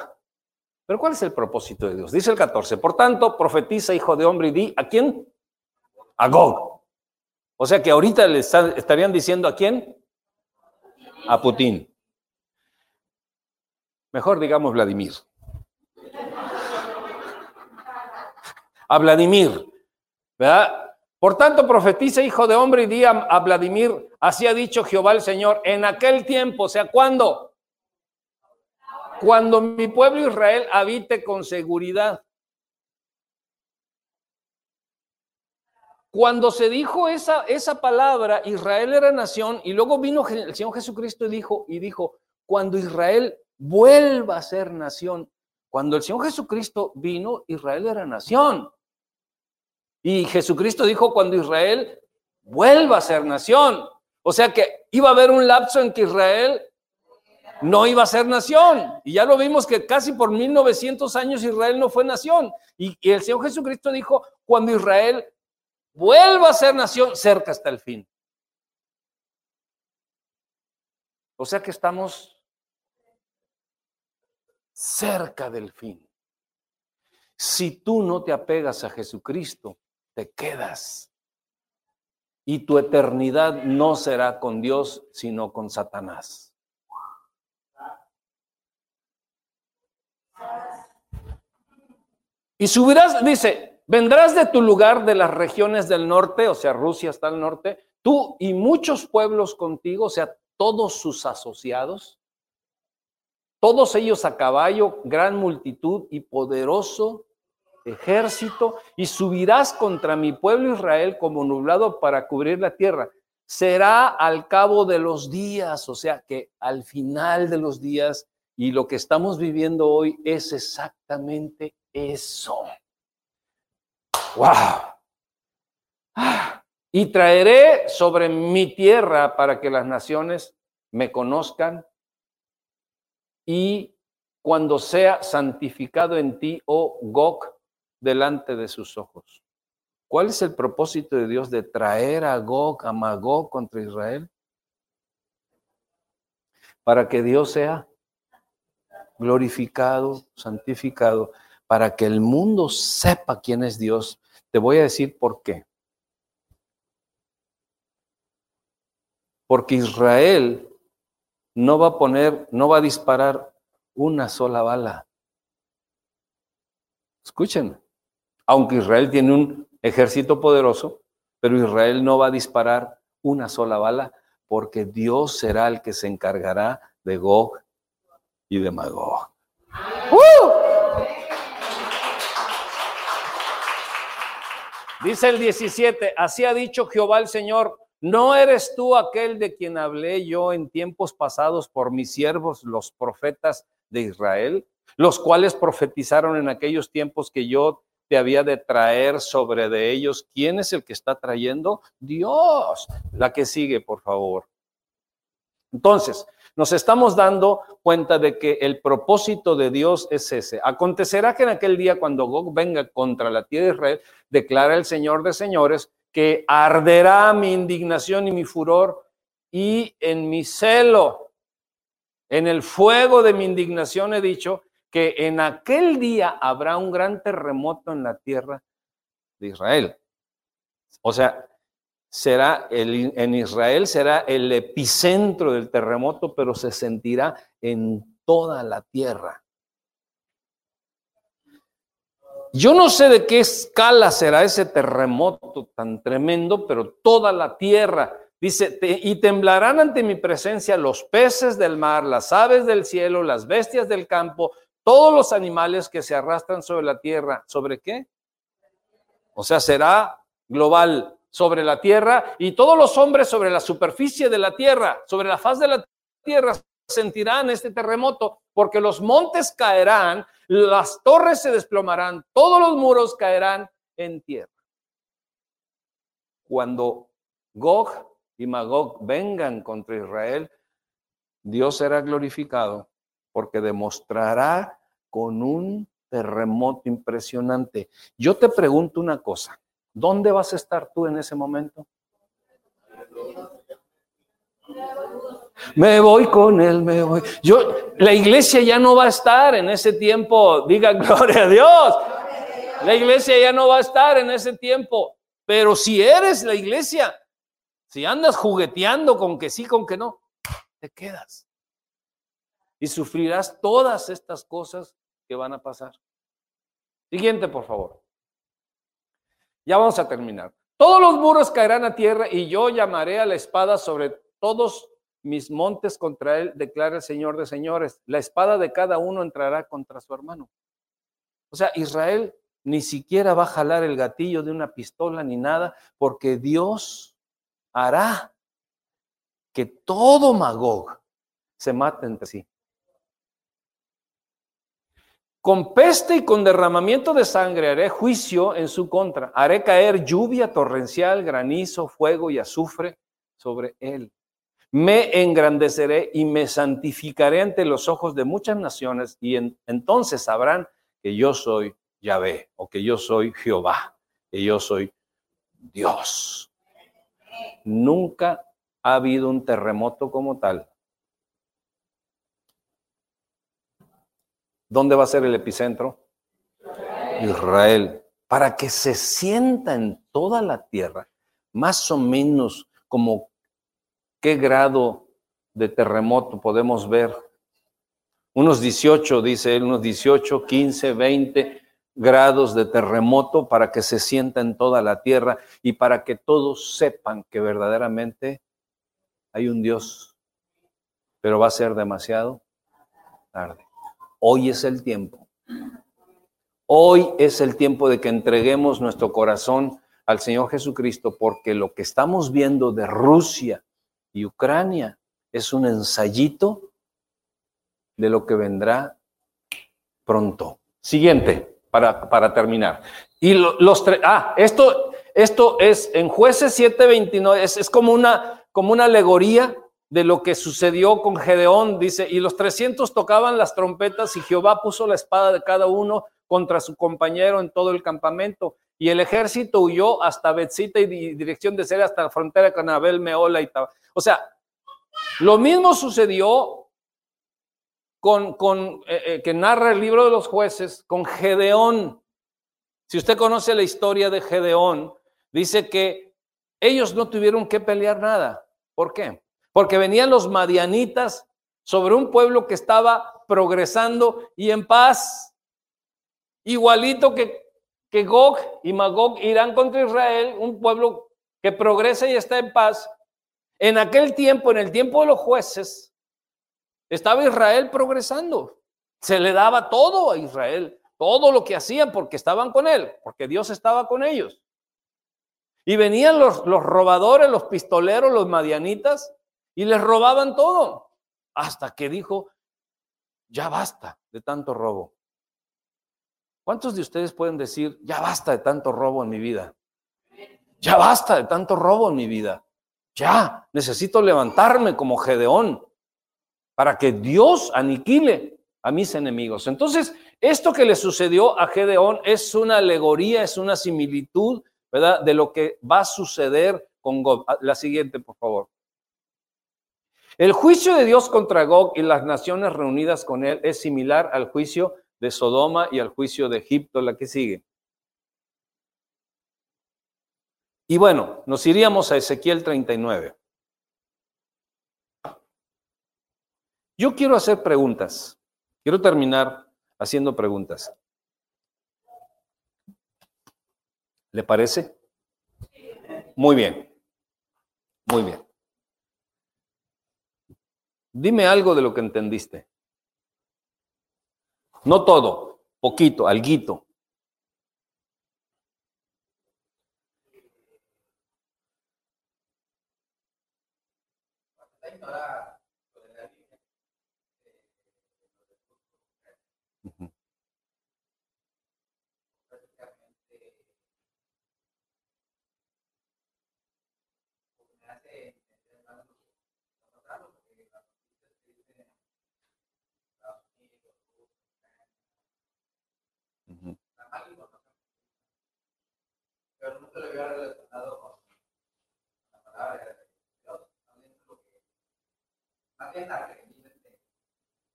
Pero ¿cuál es el propósito de Dios? Dice el 14, por tanto, profetiza, hijo de hombre, y di, ¿a quién? A Gog. O sea que ahorita le estarían diciendo a quién? A Putin. Mejor digamos Vladimir. A Vladimir, ¿verdad? Por tanto, profetiza, hijo de hombre, y di a, Vladimir, así ha dicho Jehová el Señor, en aquel tiempo, o sea, ¿cuándo? Cuando mi pueblo Israel habite con seguridad. Cuando se dijo esa, esa palabra, Israel era nación, y luego vino el Señor Jesucristo y dijo, y dijo, cuando Israel vuelva a ser nación. Cuando el Señor Jesucristo vino, Israel era nación. Y Jesucristo dijo, cuando Israel vuelva a ser nación. O sea que iba a haber un lapso en que Israel no iba a ser nación. Y ya lo vimos que casi por 1900 años Israel no fue nación. Y, el Señor Jesucristo dijo, cuando Israel vuelva a ser nación, cerca hasta el fin. O sea que estamos cerca del fin. Si tú no te apegas a Jesucristo, te quedas. Y tu eternidad no será con Dios, sino con Satanás. Y subirás, dice, Vendrás de tu lugar de las regiones del norte, o sea, Rusia está al norte, tú y muchos pueblos contigo, o sea, todos sus asociados, todos ellos a caballo, gran multitud y poderoso ejército, y subirás contra mi pueblo Israel como nublado para cubrir la tierra. Será al cabo de los días, o sea que al final de los días, y lo que estamos viviendo hoy es exactamente eso. ¡Wow! Y traeré sobre mi tierra para que las naciones me conozcan y cuando sea santificado en ti, oh Gog, delante de sus ojos. ¿Cuál es el propósito de Dios de traer a Gog, a Magog contra Israel? Para que Dios sea glorificado, santificado, para que el mundo sepa quién es Dios te voy a decir por qué. Porque Israel no va a poner, no va a disparar una sola bala. Escuchen, aunque Israel tiene un ejército poderoso, pero Israel no va a disparar una sola bala porque Dios será el que se encargará de Gog y de Magog. ¡Uh! Dice el 17, así ha dicho Jehová el Señor, ¿no eres tú aquel de quien hablé yo en tiempos pasados por mis siervos, los profetas de Israel, los cuales profetizaron en aquellos tiempos que yo te había de traer sobre de ellos? ¿Quién es el que está trayendo? Dios. La que sigue, por favor. Entonces, nos estamos dando cuenta de que el propósito de Dios es ese. Acontecerá que en aquel día, cuando Gog venga contra la tierra de Israel, declara el Señor de señores, que arderá mi indignación y mi furor y en mi celo, en el fuego de mi indignación he dicho que en aquel día habrá un gran terremoto en la tierra de Israel. O sea, será el, en Israel será el epicentro del terremoto, pero se sentirá en toda la tierra. Yo no sé de qué escala será ese terremoto tan tremendo, pero toda la tierra, dice, y temblarán ante mi presencia los peces del mar, las aves del cielo, las bestias del campo, todos los animales que se arrastran sobre la tierra. ¿Sobre qué? O sea, será global sobre la tierra y todos los hombres sobre la superficie de la tierra, sobre la faz de la tierra, sentirán este terremoto, porque los montes caerán, las torres se desplomarán, todos los muros caerán en tierra. Cuando Gog y Magog vengan contra Israel, Dios será glorificado porque demostrará con un terremoto impresionante. Yo te pregunto una cosa. ¿dónde vas a estar tú en ese momento? Me voy con él, me voy. Yo, la iglesia ya no va a estar en ese tiempo. Diga gloria a Dios. La iglesia ya no va a estar en ese tiempo. Pero si eres la iglesia, si andas jugueteando con que sí, con que no, te quedas. Y sufrirás todas estas cosas que van a pasar. Siguiente, por favor. Ya vamos a terminar. Todos los muros caerán a tierra y yo llamaré a la espada sobre todos mis montes contra él, declara el Señor de señores. La espada de cada uno entrará contra su hermano. O sea, Israel ni siquiera va a jalar el gatillo de una pistola ni nada, porque Dios hará que todo Magog se mate entre sí. Con peste y con derramamiento de sangre haré juicio en su contra. Haré caer lluvia torrencial, granizo, fuego y azufre sobre él me engrandeceré y me santificaré ante los ojos de muchas naciones y entonces sabrán que yo soy Yahvé o que yo soy Jehová, que yo soy Dios. Nunca ha habido un terremoto como tal. ¿Dónde va a ser el epicentro? Israel. Para que se sienta en toda la tierra, más o menos como ¿Qué grado de terremoto podemos ver? Unos 18, dice él, unos 18, 15, 20 grados de terremoto para que se sienta en toda la tierra y para que todos sepan que verdaderamente hay un Dios. Pero va a ser demasiado tarde. Hoy es el tiempo. Hoy es el tiempo de que entreguemos nuestro corazón al Señor Jesucristo porque lo que estamos viendo de Rusia, y Ucrania es un ensayito de lo que vendrá pronto. Siguiente, para, para terminar. Y los tres, ah, esto, esto es en jueces 7:29, es, es como, una, como una alegoría de lo que sucedió con Gedeón, dice, y los 300 tocaban las trompetas y Jehová puso la espada de cada uno contra su compañero en todo el campamento. Y el ejército huyó hasta Betzita y dirección de ser hasta la frontera con Abel, Meola y tal. O sea, lo mismo sucedió con, con eh, eh, que narra el libro de los jueces, con Gedeón. Si usted conoce la historia de Gedeón, dice que ellos no tuvieron que pelear nada. ¿Por qué? Porque venían los madianitas sobre un pueblo que estaba progresando y en paz, igualito que, que Gog y Magog irán contra Israel, un pueblo que progresa y está en paz, en aquel tiempo, en el tiempo de los jueces, estaba Israel progresando. Se le daba todo a Israel, todo lo que hacían porque estaban con él, porque Dios estaba con ellos. Y venían los, los robadores, los pistoleros, los madianitas, y les robaban todo. Hasta que dijo, ya basta de tanto robo. ¿Cuántos de ustedes pueden decir, ya basta de tanto robo en mi vida? Ya basta de tanto robo en mi vida. Ya, necesito levantarme como Gedeón para que Dios aniquile a mis enemigos. Entonces, esto que le sucedió a Gedeón es una alegoría, es una similitud, ¿verdad? De lo que va a suceder con Gog. Ah, la siguiente, por favor. El juicio de Dios contra Gog y las naciones reunidas con él es similar al juicio de Sodoma y al juicio de Egipto, la que sigue. Y bueno, nos iríamos a Ezequiel 39. Yo quiero hacer preguntas. Quiero terminar haciendo preguntas. ¿Le parece? Muy bien. Muy bien. Dime algo de lo que entendiste. No todo, poquito, alguito.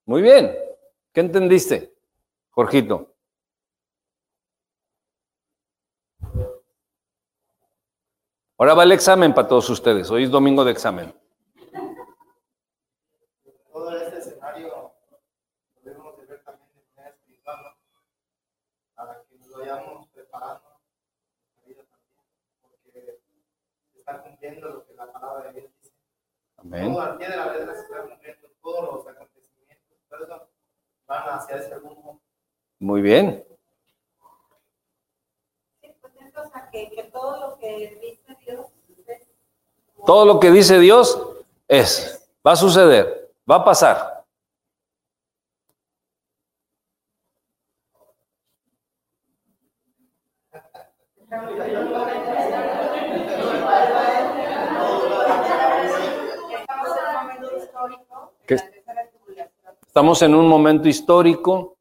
Muy bien. ¿Qué entendiste, Jorgito? Ahora va el examen para todos ustedes. Hoy es domingo de examen. Todo este escenario lo debemos de ver también de manera espiritual, ¿no? Para que nos vayamos preparando nuestra vida también, porque se está cumpliendo lo que la palabra de Dios dice. Amén. Todo al pie de la letra se está cumpliendo, todos los acontecimientos, por eso van hacia ese rumbo. Muy bien. Sí, pues que, que todo lo que dice Dios es Todo lo que dice Dios es, va a suceder, va a pasar en un momento Estamos en un momento histórico.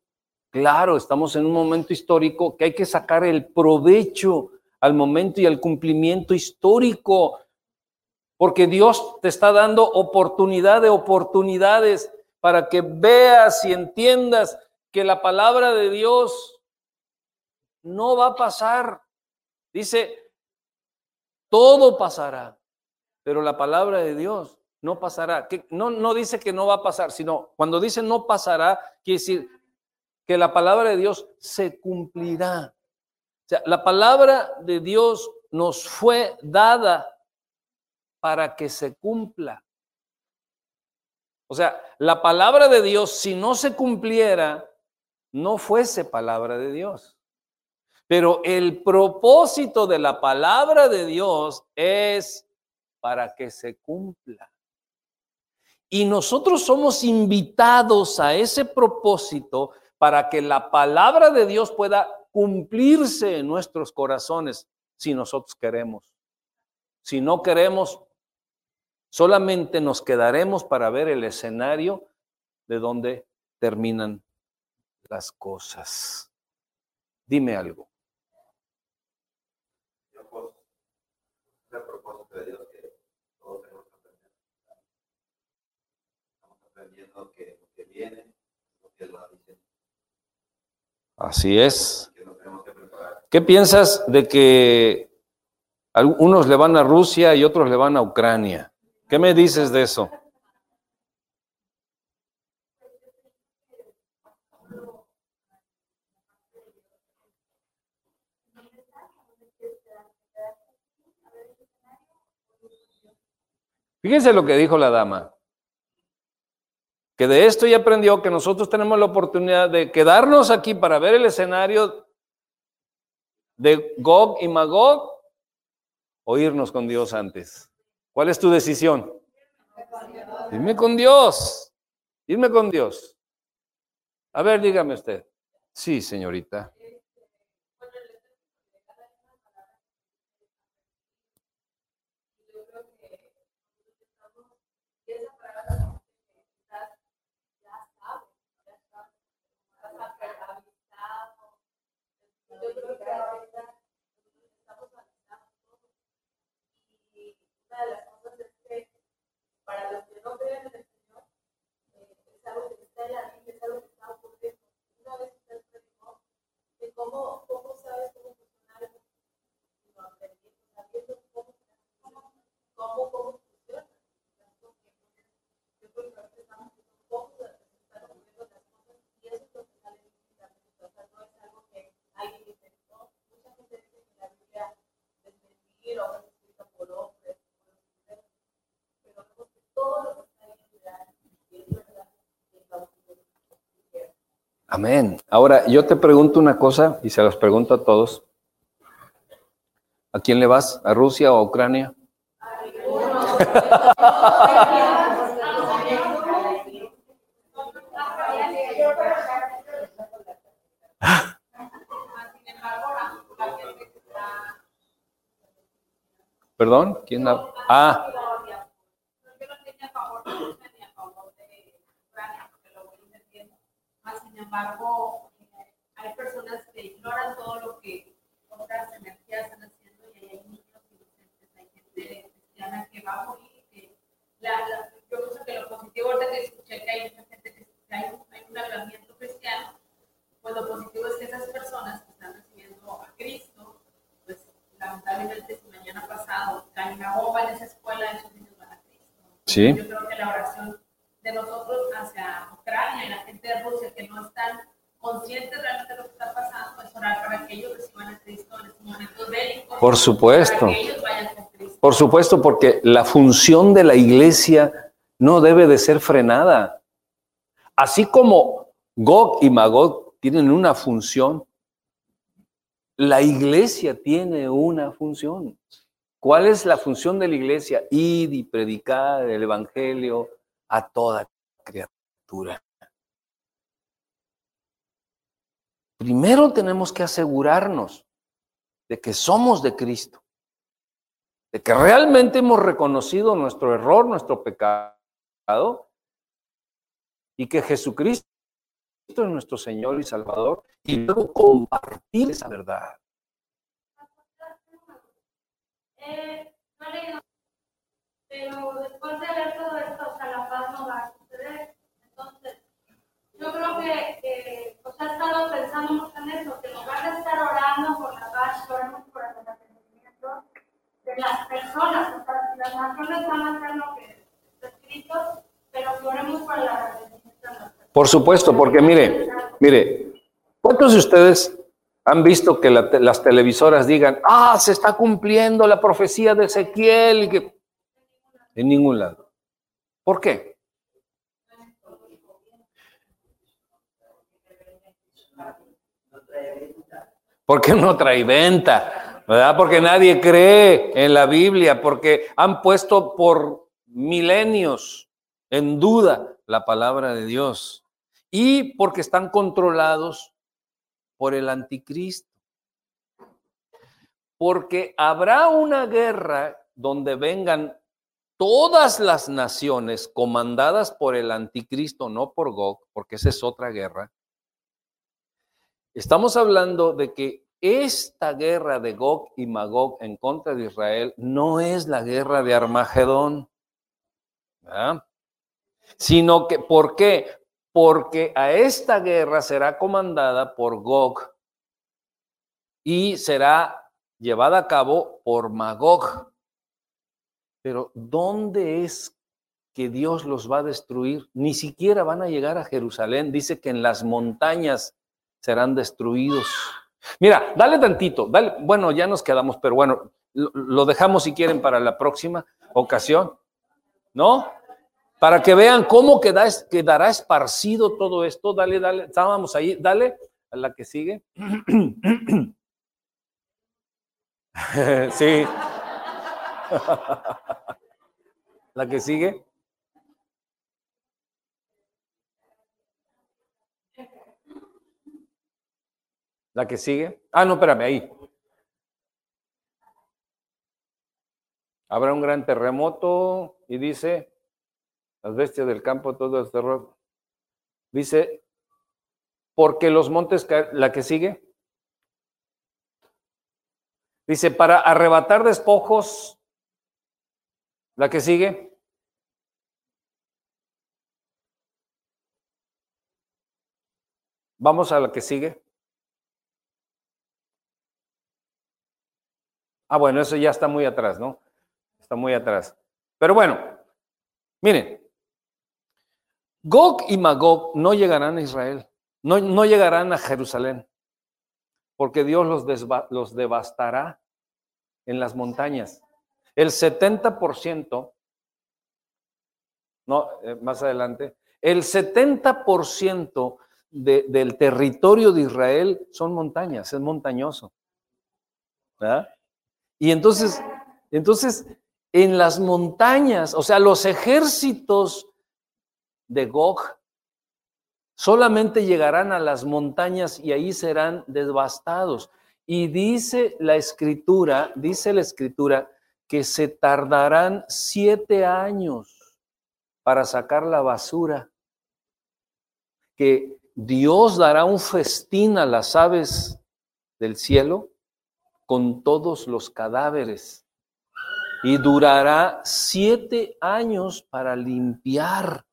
Claro, estamos en un momento histórico que hay que sacar el provecho al momento y al cumplimiento histórico, porque Dios te está dando oportunidad de oportunidades para que veas y entiendas que la palabra de Dios no va a pasar. Dice, todo pasará, pero la palabra de Dios no pasará. Que no, no dice que no va a pasar, sino cuando dice no pasará, quiere decir que la palabra de Dios se cumplirá. O sea, la palabra de Dios nos fue dada para que se cumpla. O sea, la palabra de Dios, si no se cumpliera, no fuese palabra de Dios. Pero el propósito de la palabra de Dios es para que se cumpla. Y nosotros somos invitados a ese propósito para que la palabra de Dios pueda cumplirse en nuestros corazones si nosotros queremos. Si no queremos, solamente nos quedaremos para ver el escenario de donde terminan las cosas. Dime algo. Yo, pues, es el propósito de Dios que todos tenemos que aprender. Estamos aprendiendo que lo que viene, Así es. ¿Qué piensas de que unos le van a Rusia y otros le van a Ucrania? ¿Qué me dices de eso? Fíjense lo que dijo la dama. Que de esto ya aprendió que nosotros tenemos la oportunidad de quedarnos aquí para ver el escenario de Gog y Magog o irnos con Dios antes. ¿Cuál es tu decisión? Irme con Dios. Irme con Dios. A ver, dígame usted. Sí, señorita. Para los que no creen en el Señor, eh, es algo que está en la Biblia, es algo que está ocurriendo. Una vez usted predicó de cómo, cómo sabes cómo funciona algo, sino aprendiendo, sabiendo cómo, cómo, cómo, cómo funciona. Yo creo que ahorita estamos viendo cómo se están ocurriendo las cosas y eso es lo que sale en la Biblia. O sea, no es algo que alguien inventó. Mucha gente dice que la Biblia es mentira o es escrita por hombres pero vemos que todo lo que está ahí es real y es verdad y es la opinión que Amén. Ahora, yo te pregunto una cosa y se las pregunto a todos. ¿A quién le vas? ¿A Rusia o a Ucrania? ¿Perdón? ¿Quién habla? Ah, Por supuesto. Por supuesto, porque la función de la iglesia no debe de ser frenada. Así como Gog y Magog tienen una función, la iglesia tiene una función. ¿Cuál es la función de la iglesia? Ir y predicar el evangelio a toda criatura. Primero tenemos que asegurarnos de que somos de Cristo de que realmente hemos reconocido nuestro error, nuestro pecado, y que Jesucristo es nuestro Señor y Salvador, y luego compartir esa verdad. Eh, pero después de ver todo esto, o sea, la paz no va a suceder. Entonces, yo creo que, que o estado pensando mucho en eso, que en lugar de estar orando por la paz, oramos por el arrepentimiento de las personas. O sea, las naciones van a hacer lo que está escrito, pero que oremos por el arrepentimiento de las personas. Por supuesto, porque mire, mire, ¿cuántos de ustedes han visto que la te- las televisoras digan, ah, se está cumpliendo la profecía de Ezequiel? Que... En ningún lado. ¿Por qué? Porque no trae venta, ¿verdad? Porque nadie cree en la Biblia, porque han puesto por milenios en duda la palabra de Dios y porque están controlados por el anticristo. Porque habrá una guerra donde vengan todas las naciones comandadas por el anticristo, no por Gog, porque esa es otra guerra. Estamos hablando de que esta guerra de Gog y Magog en contra de Israel no es la guerra de Armagedón, ¿verdad? sino que, ¿por qué? Porque a esta guerra será comandada por Gog y será llevada a cabo por Magog. Pero ¿dónde es que Dios los va a destruir? Ni siquiera van a llegar a Jerusalén. Dice que en las montañas serán destruidos. Mira, dale tantito, dale, bueno, ya nos quedamos, pero bueno, lo, dejamos si quieren para la próxima ocasión, ¿no? Para que vean cómo queda, quedará esparcido todo esto, dale, dale, estábamos ahí, dale a la que sigue. sí. la que sigue. La que sigue. Ah, no, espérame, ahí. Habrá un gran terremoto y dice, las bestias del campo, todo el terror. Dice, porque los montes, la que sigue. Dice, para arrebatar despojos, la que sigue. Vamos a la que sigue. Ah, bueno, eso ya está muy atrás, ¿no? Está muy atrás. Pero bueno, miren, Gog y Magog no llegarán a Israel, no, no llegarán a Jerusalén, porque Dios los, los devastará en las montañas. El 70%, no, eh, más adelante, el 70% de- del territorio de Israel son montañas, es montañoso. ¿verdad? Y entonces, entonces, en las montañas, o sea, los ejércitos de Gog solamente llegarán a las montañas y ahí serán devastados. Y dice la escritura, dice la escritura, que se tardarán siete años para sacar la basura, que Dios dará un festín a las aves del cielo con todos los cadáveres y durará siete años para limpiar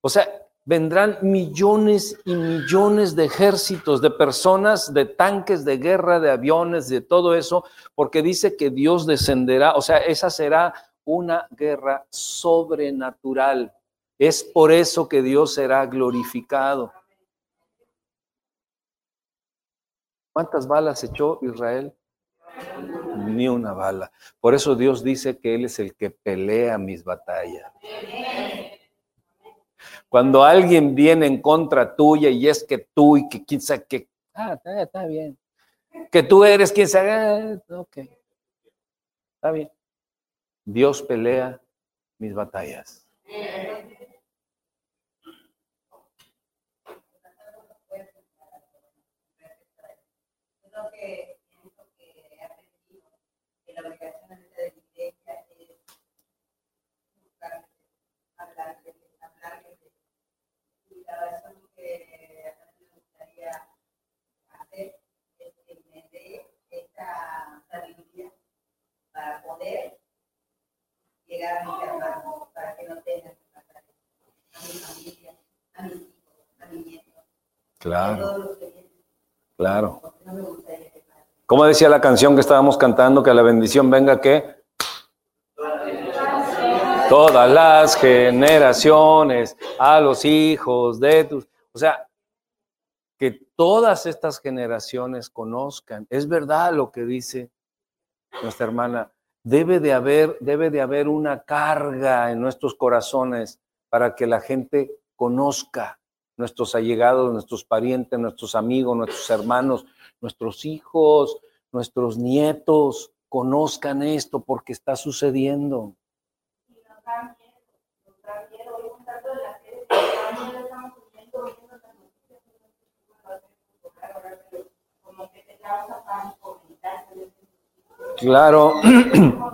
O sea, vendrán millones y millones de ejércitos, de personas, de tanques de guerra, de aviones, de todo eso, porque dice que Dios descenderá, o sea, esa será una guerra sobrenatural. Es por eso que Dios será glorificado. ¿Cuántas balas echó Israel? Ni una bala. Por eso Dios dice que Él es el que pelea mis batallas. Cuando alguien viene en contra tuya y es que tú y que sabe que, ah, está, está bien. Que tú eres quien sabe, ah, ok. Está bien. Dios pelea mis batallas. lo que pienso que he aprendido, que la obligación de la iglesia es buscar, hablar de hablar de Y la razón que a mí me gustaría hacer es que me dé esta sabiduría para poder llegar a mis hermanos, para que no tengan que pasar a mi familia, a mis hijos, a mis nietos, a Claro, todos los que vienen, claro. no me gustaría que. Como decía la canción que estábamos cantando, que la bendición venga que todas las generaciones, a los hijos de tus, o sea, que todas estas generaciones conozcan. Es verdad lo que dice nuestra hermana. Debe de haber, debe de haber una carga en nuestros corazones para que la gente conozca nuestros allegados, nuestros parientes, nuestros amigos, nuestros hermanos, nuestros hijos, nuestros nietos conozcan esto porque está sucediendo. Llegar.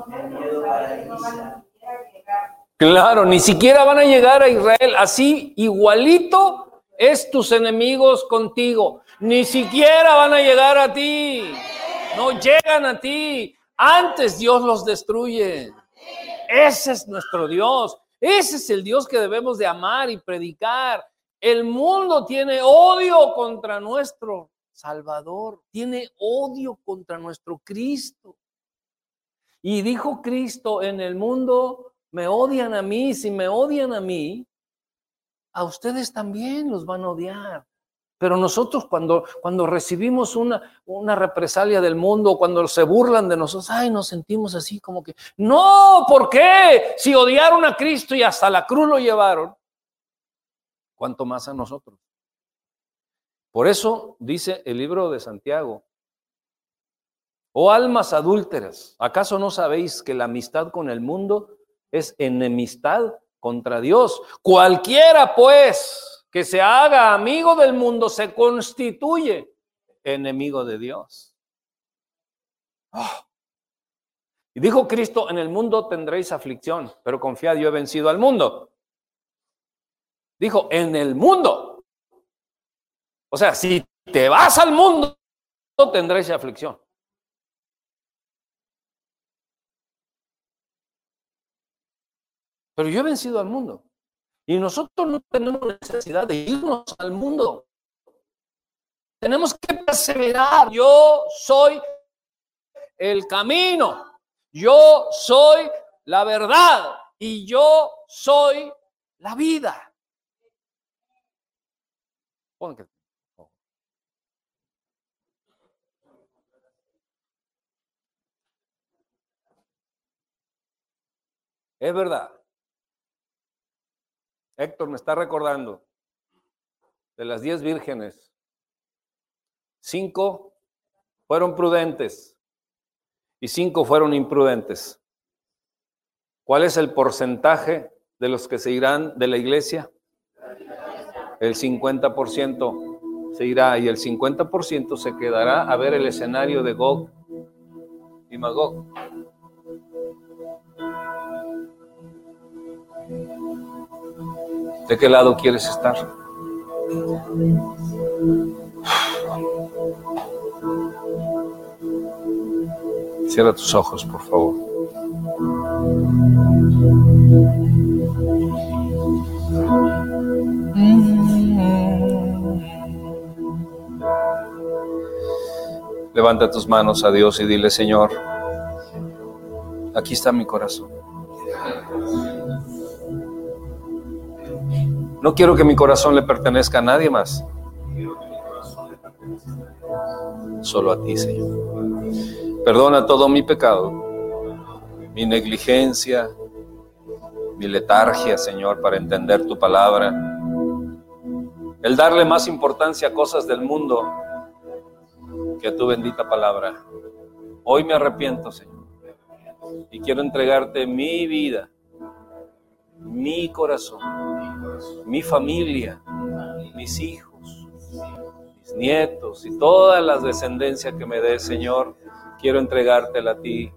claro, ni siquiera van a llegar a Israel. Así, igualito es tus enemigos contigo. Ni siquiera van a llegar a ti. No llegan a ti. Antes Dios los destruye. Ese es nuestro Dios. Ese es el Dios que debemos de amar y predicar. El mundo tiene odio contra nuestro Salvador. Tiene odio contra nuestro Cristo. Y dijo Cristo, en el mundo me odian a mí, si me odian a mí, a ustedes también los van a odiar. Pero nosotros cuando, cuando recibimos una, una represalia del mundo, cuando se burlan de nosotros, ay, nos sentimos así como que, no, ¿por qué? Si odiaron a Cristo y hasta la cruz lo llevaron, ¿cuánto más a nosotros? Por eso dice el libro de Santiago, oh almas adúlteras, ¿acaso no sabéis que la amistad con el mundo es enemistad contra Dios? Cualquiera pues que se haga amigo del mundo se constituye enemigo de Dios. Ah. Y dijo Cristo, en el mundo tendréis aflicción, pero confiad, yo he vencido al mundo. Dijo, en el mundo. O sea, si te vas al mundo, tendréis aflicción. Pero yo he vencido al mundo. Y nosotros no tenemos necesidad de irnos al mundo. Tenemos que perseverar. Yo soy el camino. Yo soy la verdad. Y yo soy la vida. Es verdad. Héctor me está recordando de las diez vírgenes. Cinco fueron prudentes y cinco fueron imprudentes. ¿Cuál es el porcentaje de los que se irán de la iglesia? El 50% se irá y el 50% se quedará a ver el escenario de Gog y Magog. ¿De qué lado quieres estar? Cierra tus ojos, por favor. Levanta tus manos a Dios y dile, Señor, aquí está mi corazón. No quiero que mi corazón le pertenezca a nadie más. Solo a ti, Señor. Perdona todo mi pecado, mi negligencia, mi letargia, Señor, para entender tu palabra. El darle más importancia a cosas del mundo que a tu bendita palabra. Hoy me arrepiento, Señor, y quiero entregarte mi vida, mi corazón, mi familia, mis hijos, mis nietos y todas las descendencias que me des, Señor. Quiero entregártela a ti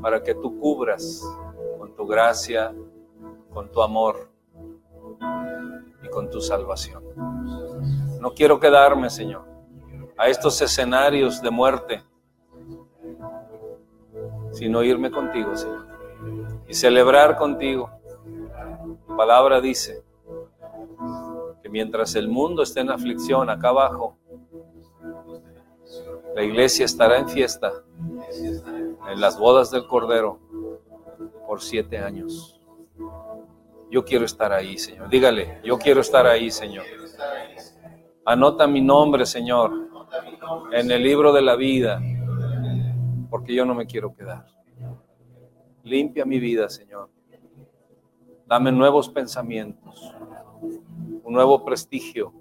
para que tú cubras con tu gracia, con tu amor y con tu salvación. No quiero quedarme, Señor, a estos escenarios de muerte, sino irme contigo, Señor, y celebrar contigo. Palabra dice que mientras el mundo esté en aflicción acá abajo, la iglesia estará en fiesta en las bodas del Cordero por siete años. Yo quiero estar ahí, Señor. Dígale, yo quiero estar ahí, Señor. Anota mi nombre, Señor, en el libro de la vida, porque yo no me quiero quedar. Limpia mi vida, Señor. Dame nuevos pensamientos, un nuevo prestigio.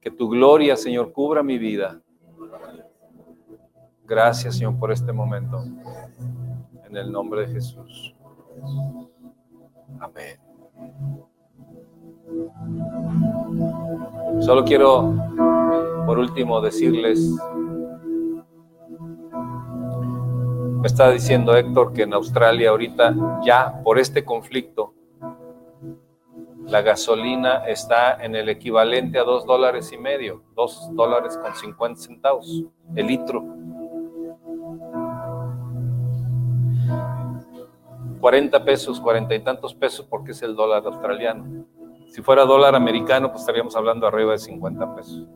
Que tu gloria, Señor, cubra mi vida. Gracias, Señor, por este momento. En el nombre de Jesús. Amén. Solo quiero, por último, decirles, está diciendo Héctor que en Australia ahorita ya por este conflicto, la gasolina está en el equivalente a dos dólares y medio, dos dólares con cincuenta centavos, el litro. 40 pesos, cuarenta y tantos pesos porque es el dólar australiano. Si fuera dólar americano, pues estaríamos hablando arriba de 50 pesos.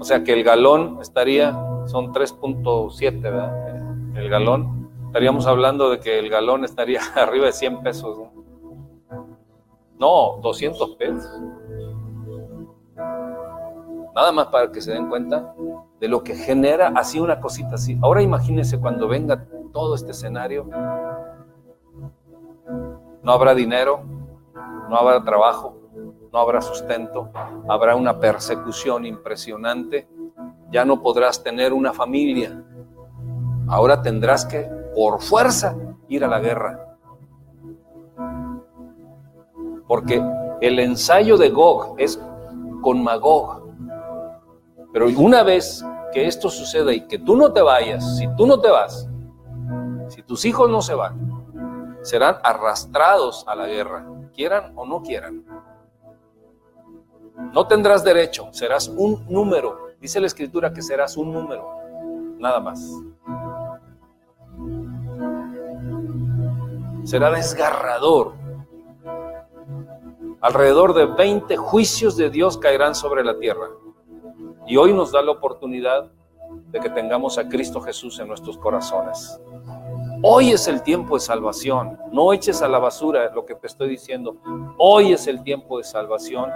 O sea que el galón estaría, son 3.7, ¿verdad? El galón. Estaríamos hablando de que el galón estaría arriba de 100 pesos. No, 200 pesos. Nada más para que se den cuenta de lo que genera así una cosita así. Ahora imagínense cuando venga todo este escenario. No habrá dinero, no habrá trabajo, no habrá sustento, habrá una persecución impresionante. Ya no podrás tener una familia. Ahora tendrás que, por fuerza, ir a la guerra. Porque el ensayo de Gog es con Magog. Pero una vez que esto suceda y que tú no te vayas, si tú no te vas, si tus hijos no se van, serán arrastrados a la guerra, quieran o no quieran. No tendrás derecho, serás un número. Dice la escritura que serás un número, nada más. Será desgarrador. Alrededor de 20 juicios de Dios caerán sobre la tierra. Y hoy nos da la oportunidad de que tengamos a Cristo Jesús en nuestros corazones. Hoy es el tiempo de salvación. No eches a la basura lo que te estoy diciendo. Hoy es el tiempo de salvación,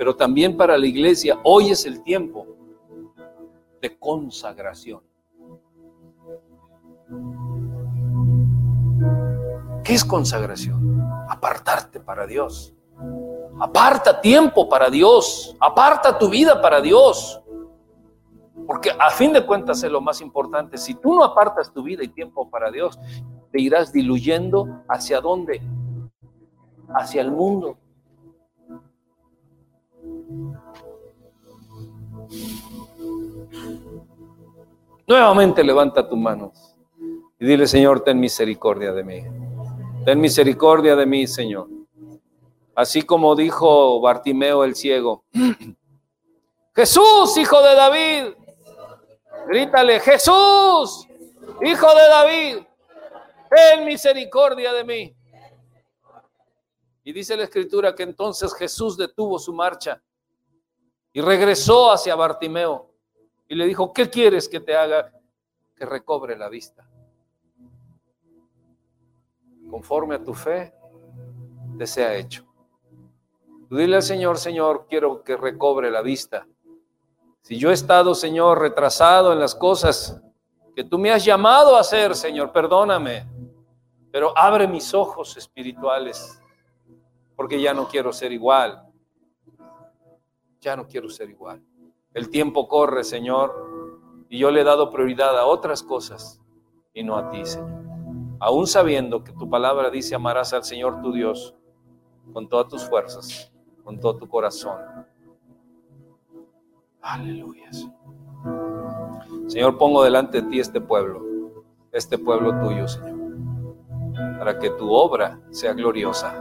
pero también para la iglesia, hoy es el tiempo de consagración. ¿Qué es consagración? Apartarte para Dios. Aparta tiempo para Dios. Aparta tu vida para Dios. Porque a fin de cuentas es lo más importante. Si tú no apartas tu vida y tiempo para Dios, te irás diluyendo hacia dónde? Hacia el mundo. Nuevamente levanta tus manos y dile, Señor, ten misericordia de mí. Ten misericordia de mí, Señor. Así como dijo Bartimeo el ciego. Jesús, hijo de David. Grítale, Jesús, hijo de David, ten misericordia de mí. Y dice la escritura que entonces Jesús detuvo su marcha Y regresó hacia Bartimeo y le dijo, ¿qué quieres que te haga? Que recobre la vista. Conforme a tu fe, te sea hecho. Dile al Señor, Señor, quiero que recobre la vista. Si yo he estado, Señor, retrasado en las cosas que tú me has llamado a hacer, Señor, perdóname. Pero abre mis ojos espirituales, porque ya no quiero ser igual. Ya no quiero ser igual. El tiempo corre, Señor, y yo le he dado prioridad a otras cosas y no a ti, Señor. Aún sabiendo que tu palabra dice amarás al Señor tu Dios con todas tus fuerzas, con todo tu corazón. Aleluya. Señor, pongo delante de ti este pueblo, este pueblo tuyo, Señor, para que tu obra sea gloriosa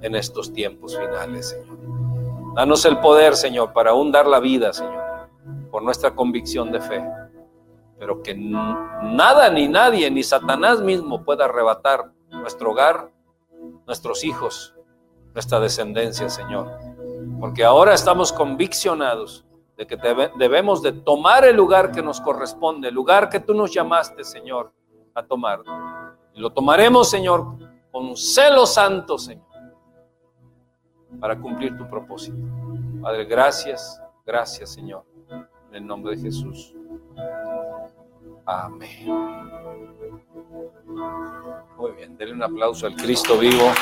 en estos tiempos finales, Señor. Danos el poder, Señor, para aún dar la vida, Señor, por nuestra convicción de fe. Pero que nada ni nadie, ni Satanás mismo pueda arrebatar nuestro hogar, nuestros hijos, nuestra descendencia, Señor. Porque ahora estamos conviccionados de que debemos de tomar el lugar que nos corresponde, el lugar que tú nos llamaste, Señor, a tomar. Y lo tomaremos, Señor, con celo santo, Señor para cumplir tu propósito. Padre, gracias, gracias Señor, en el nombre de Jesús. Amén. Muy bien, denle un aplauso al Cristo vivo.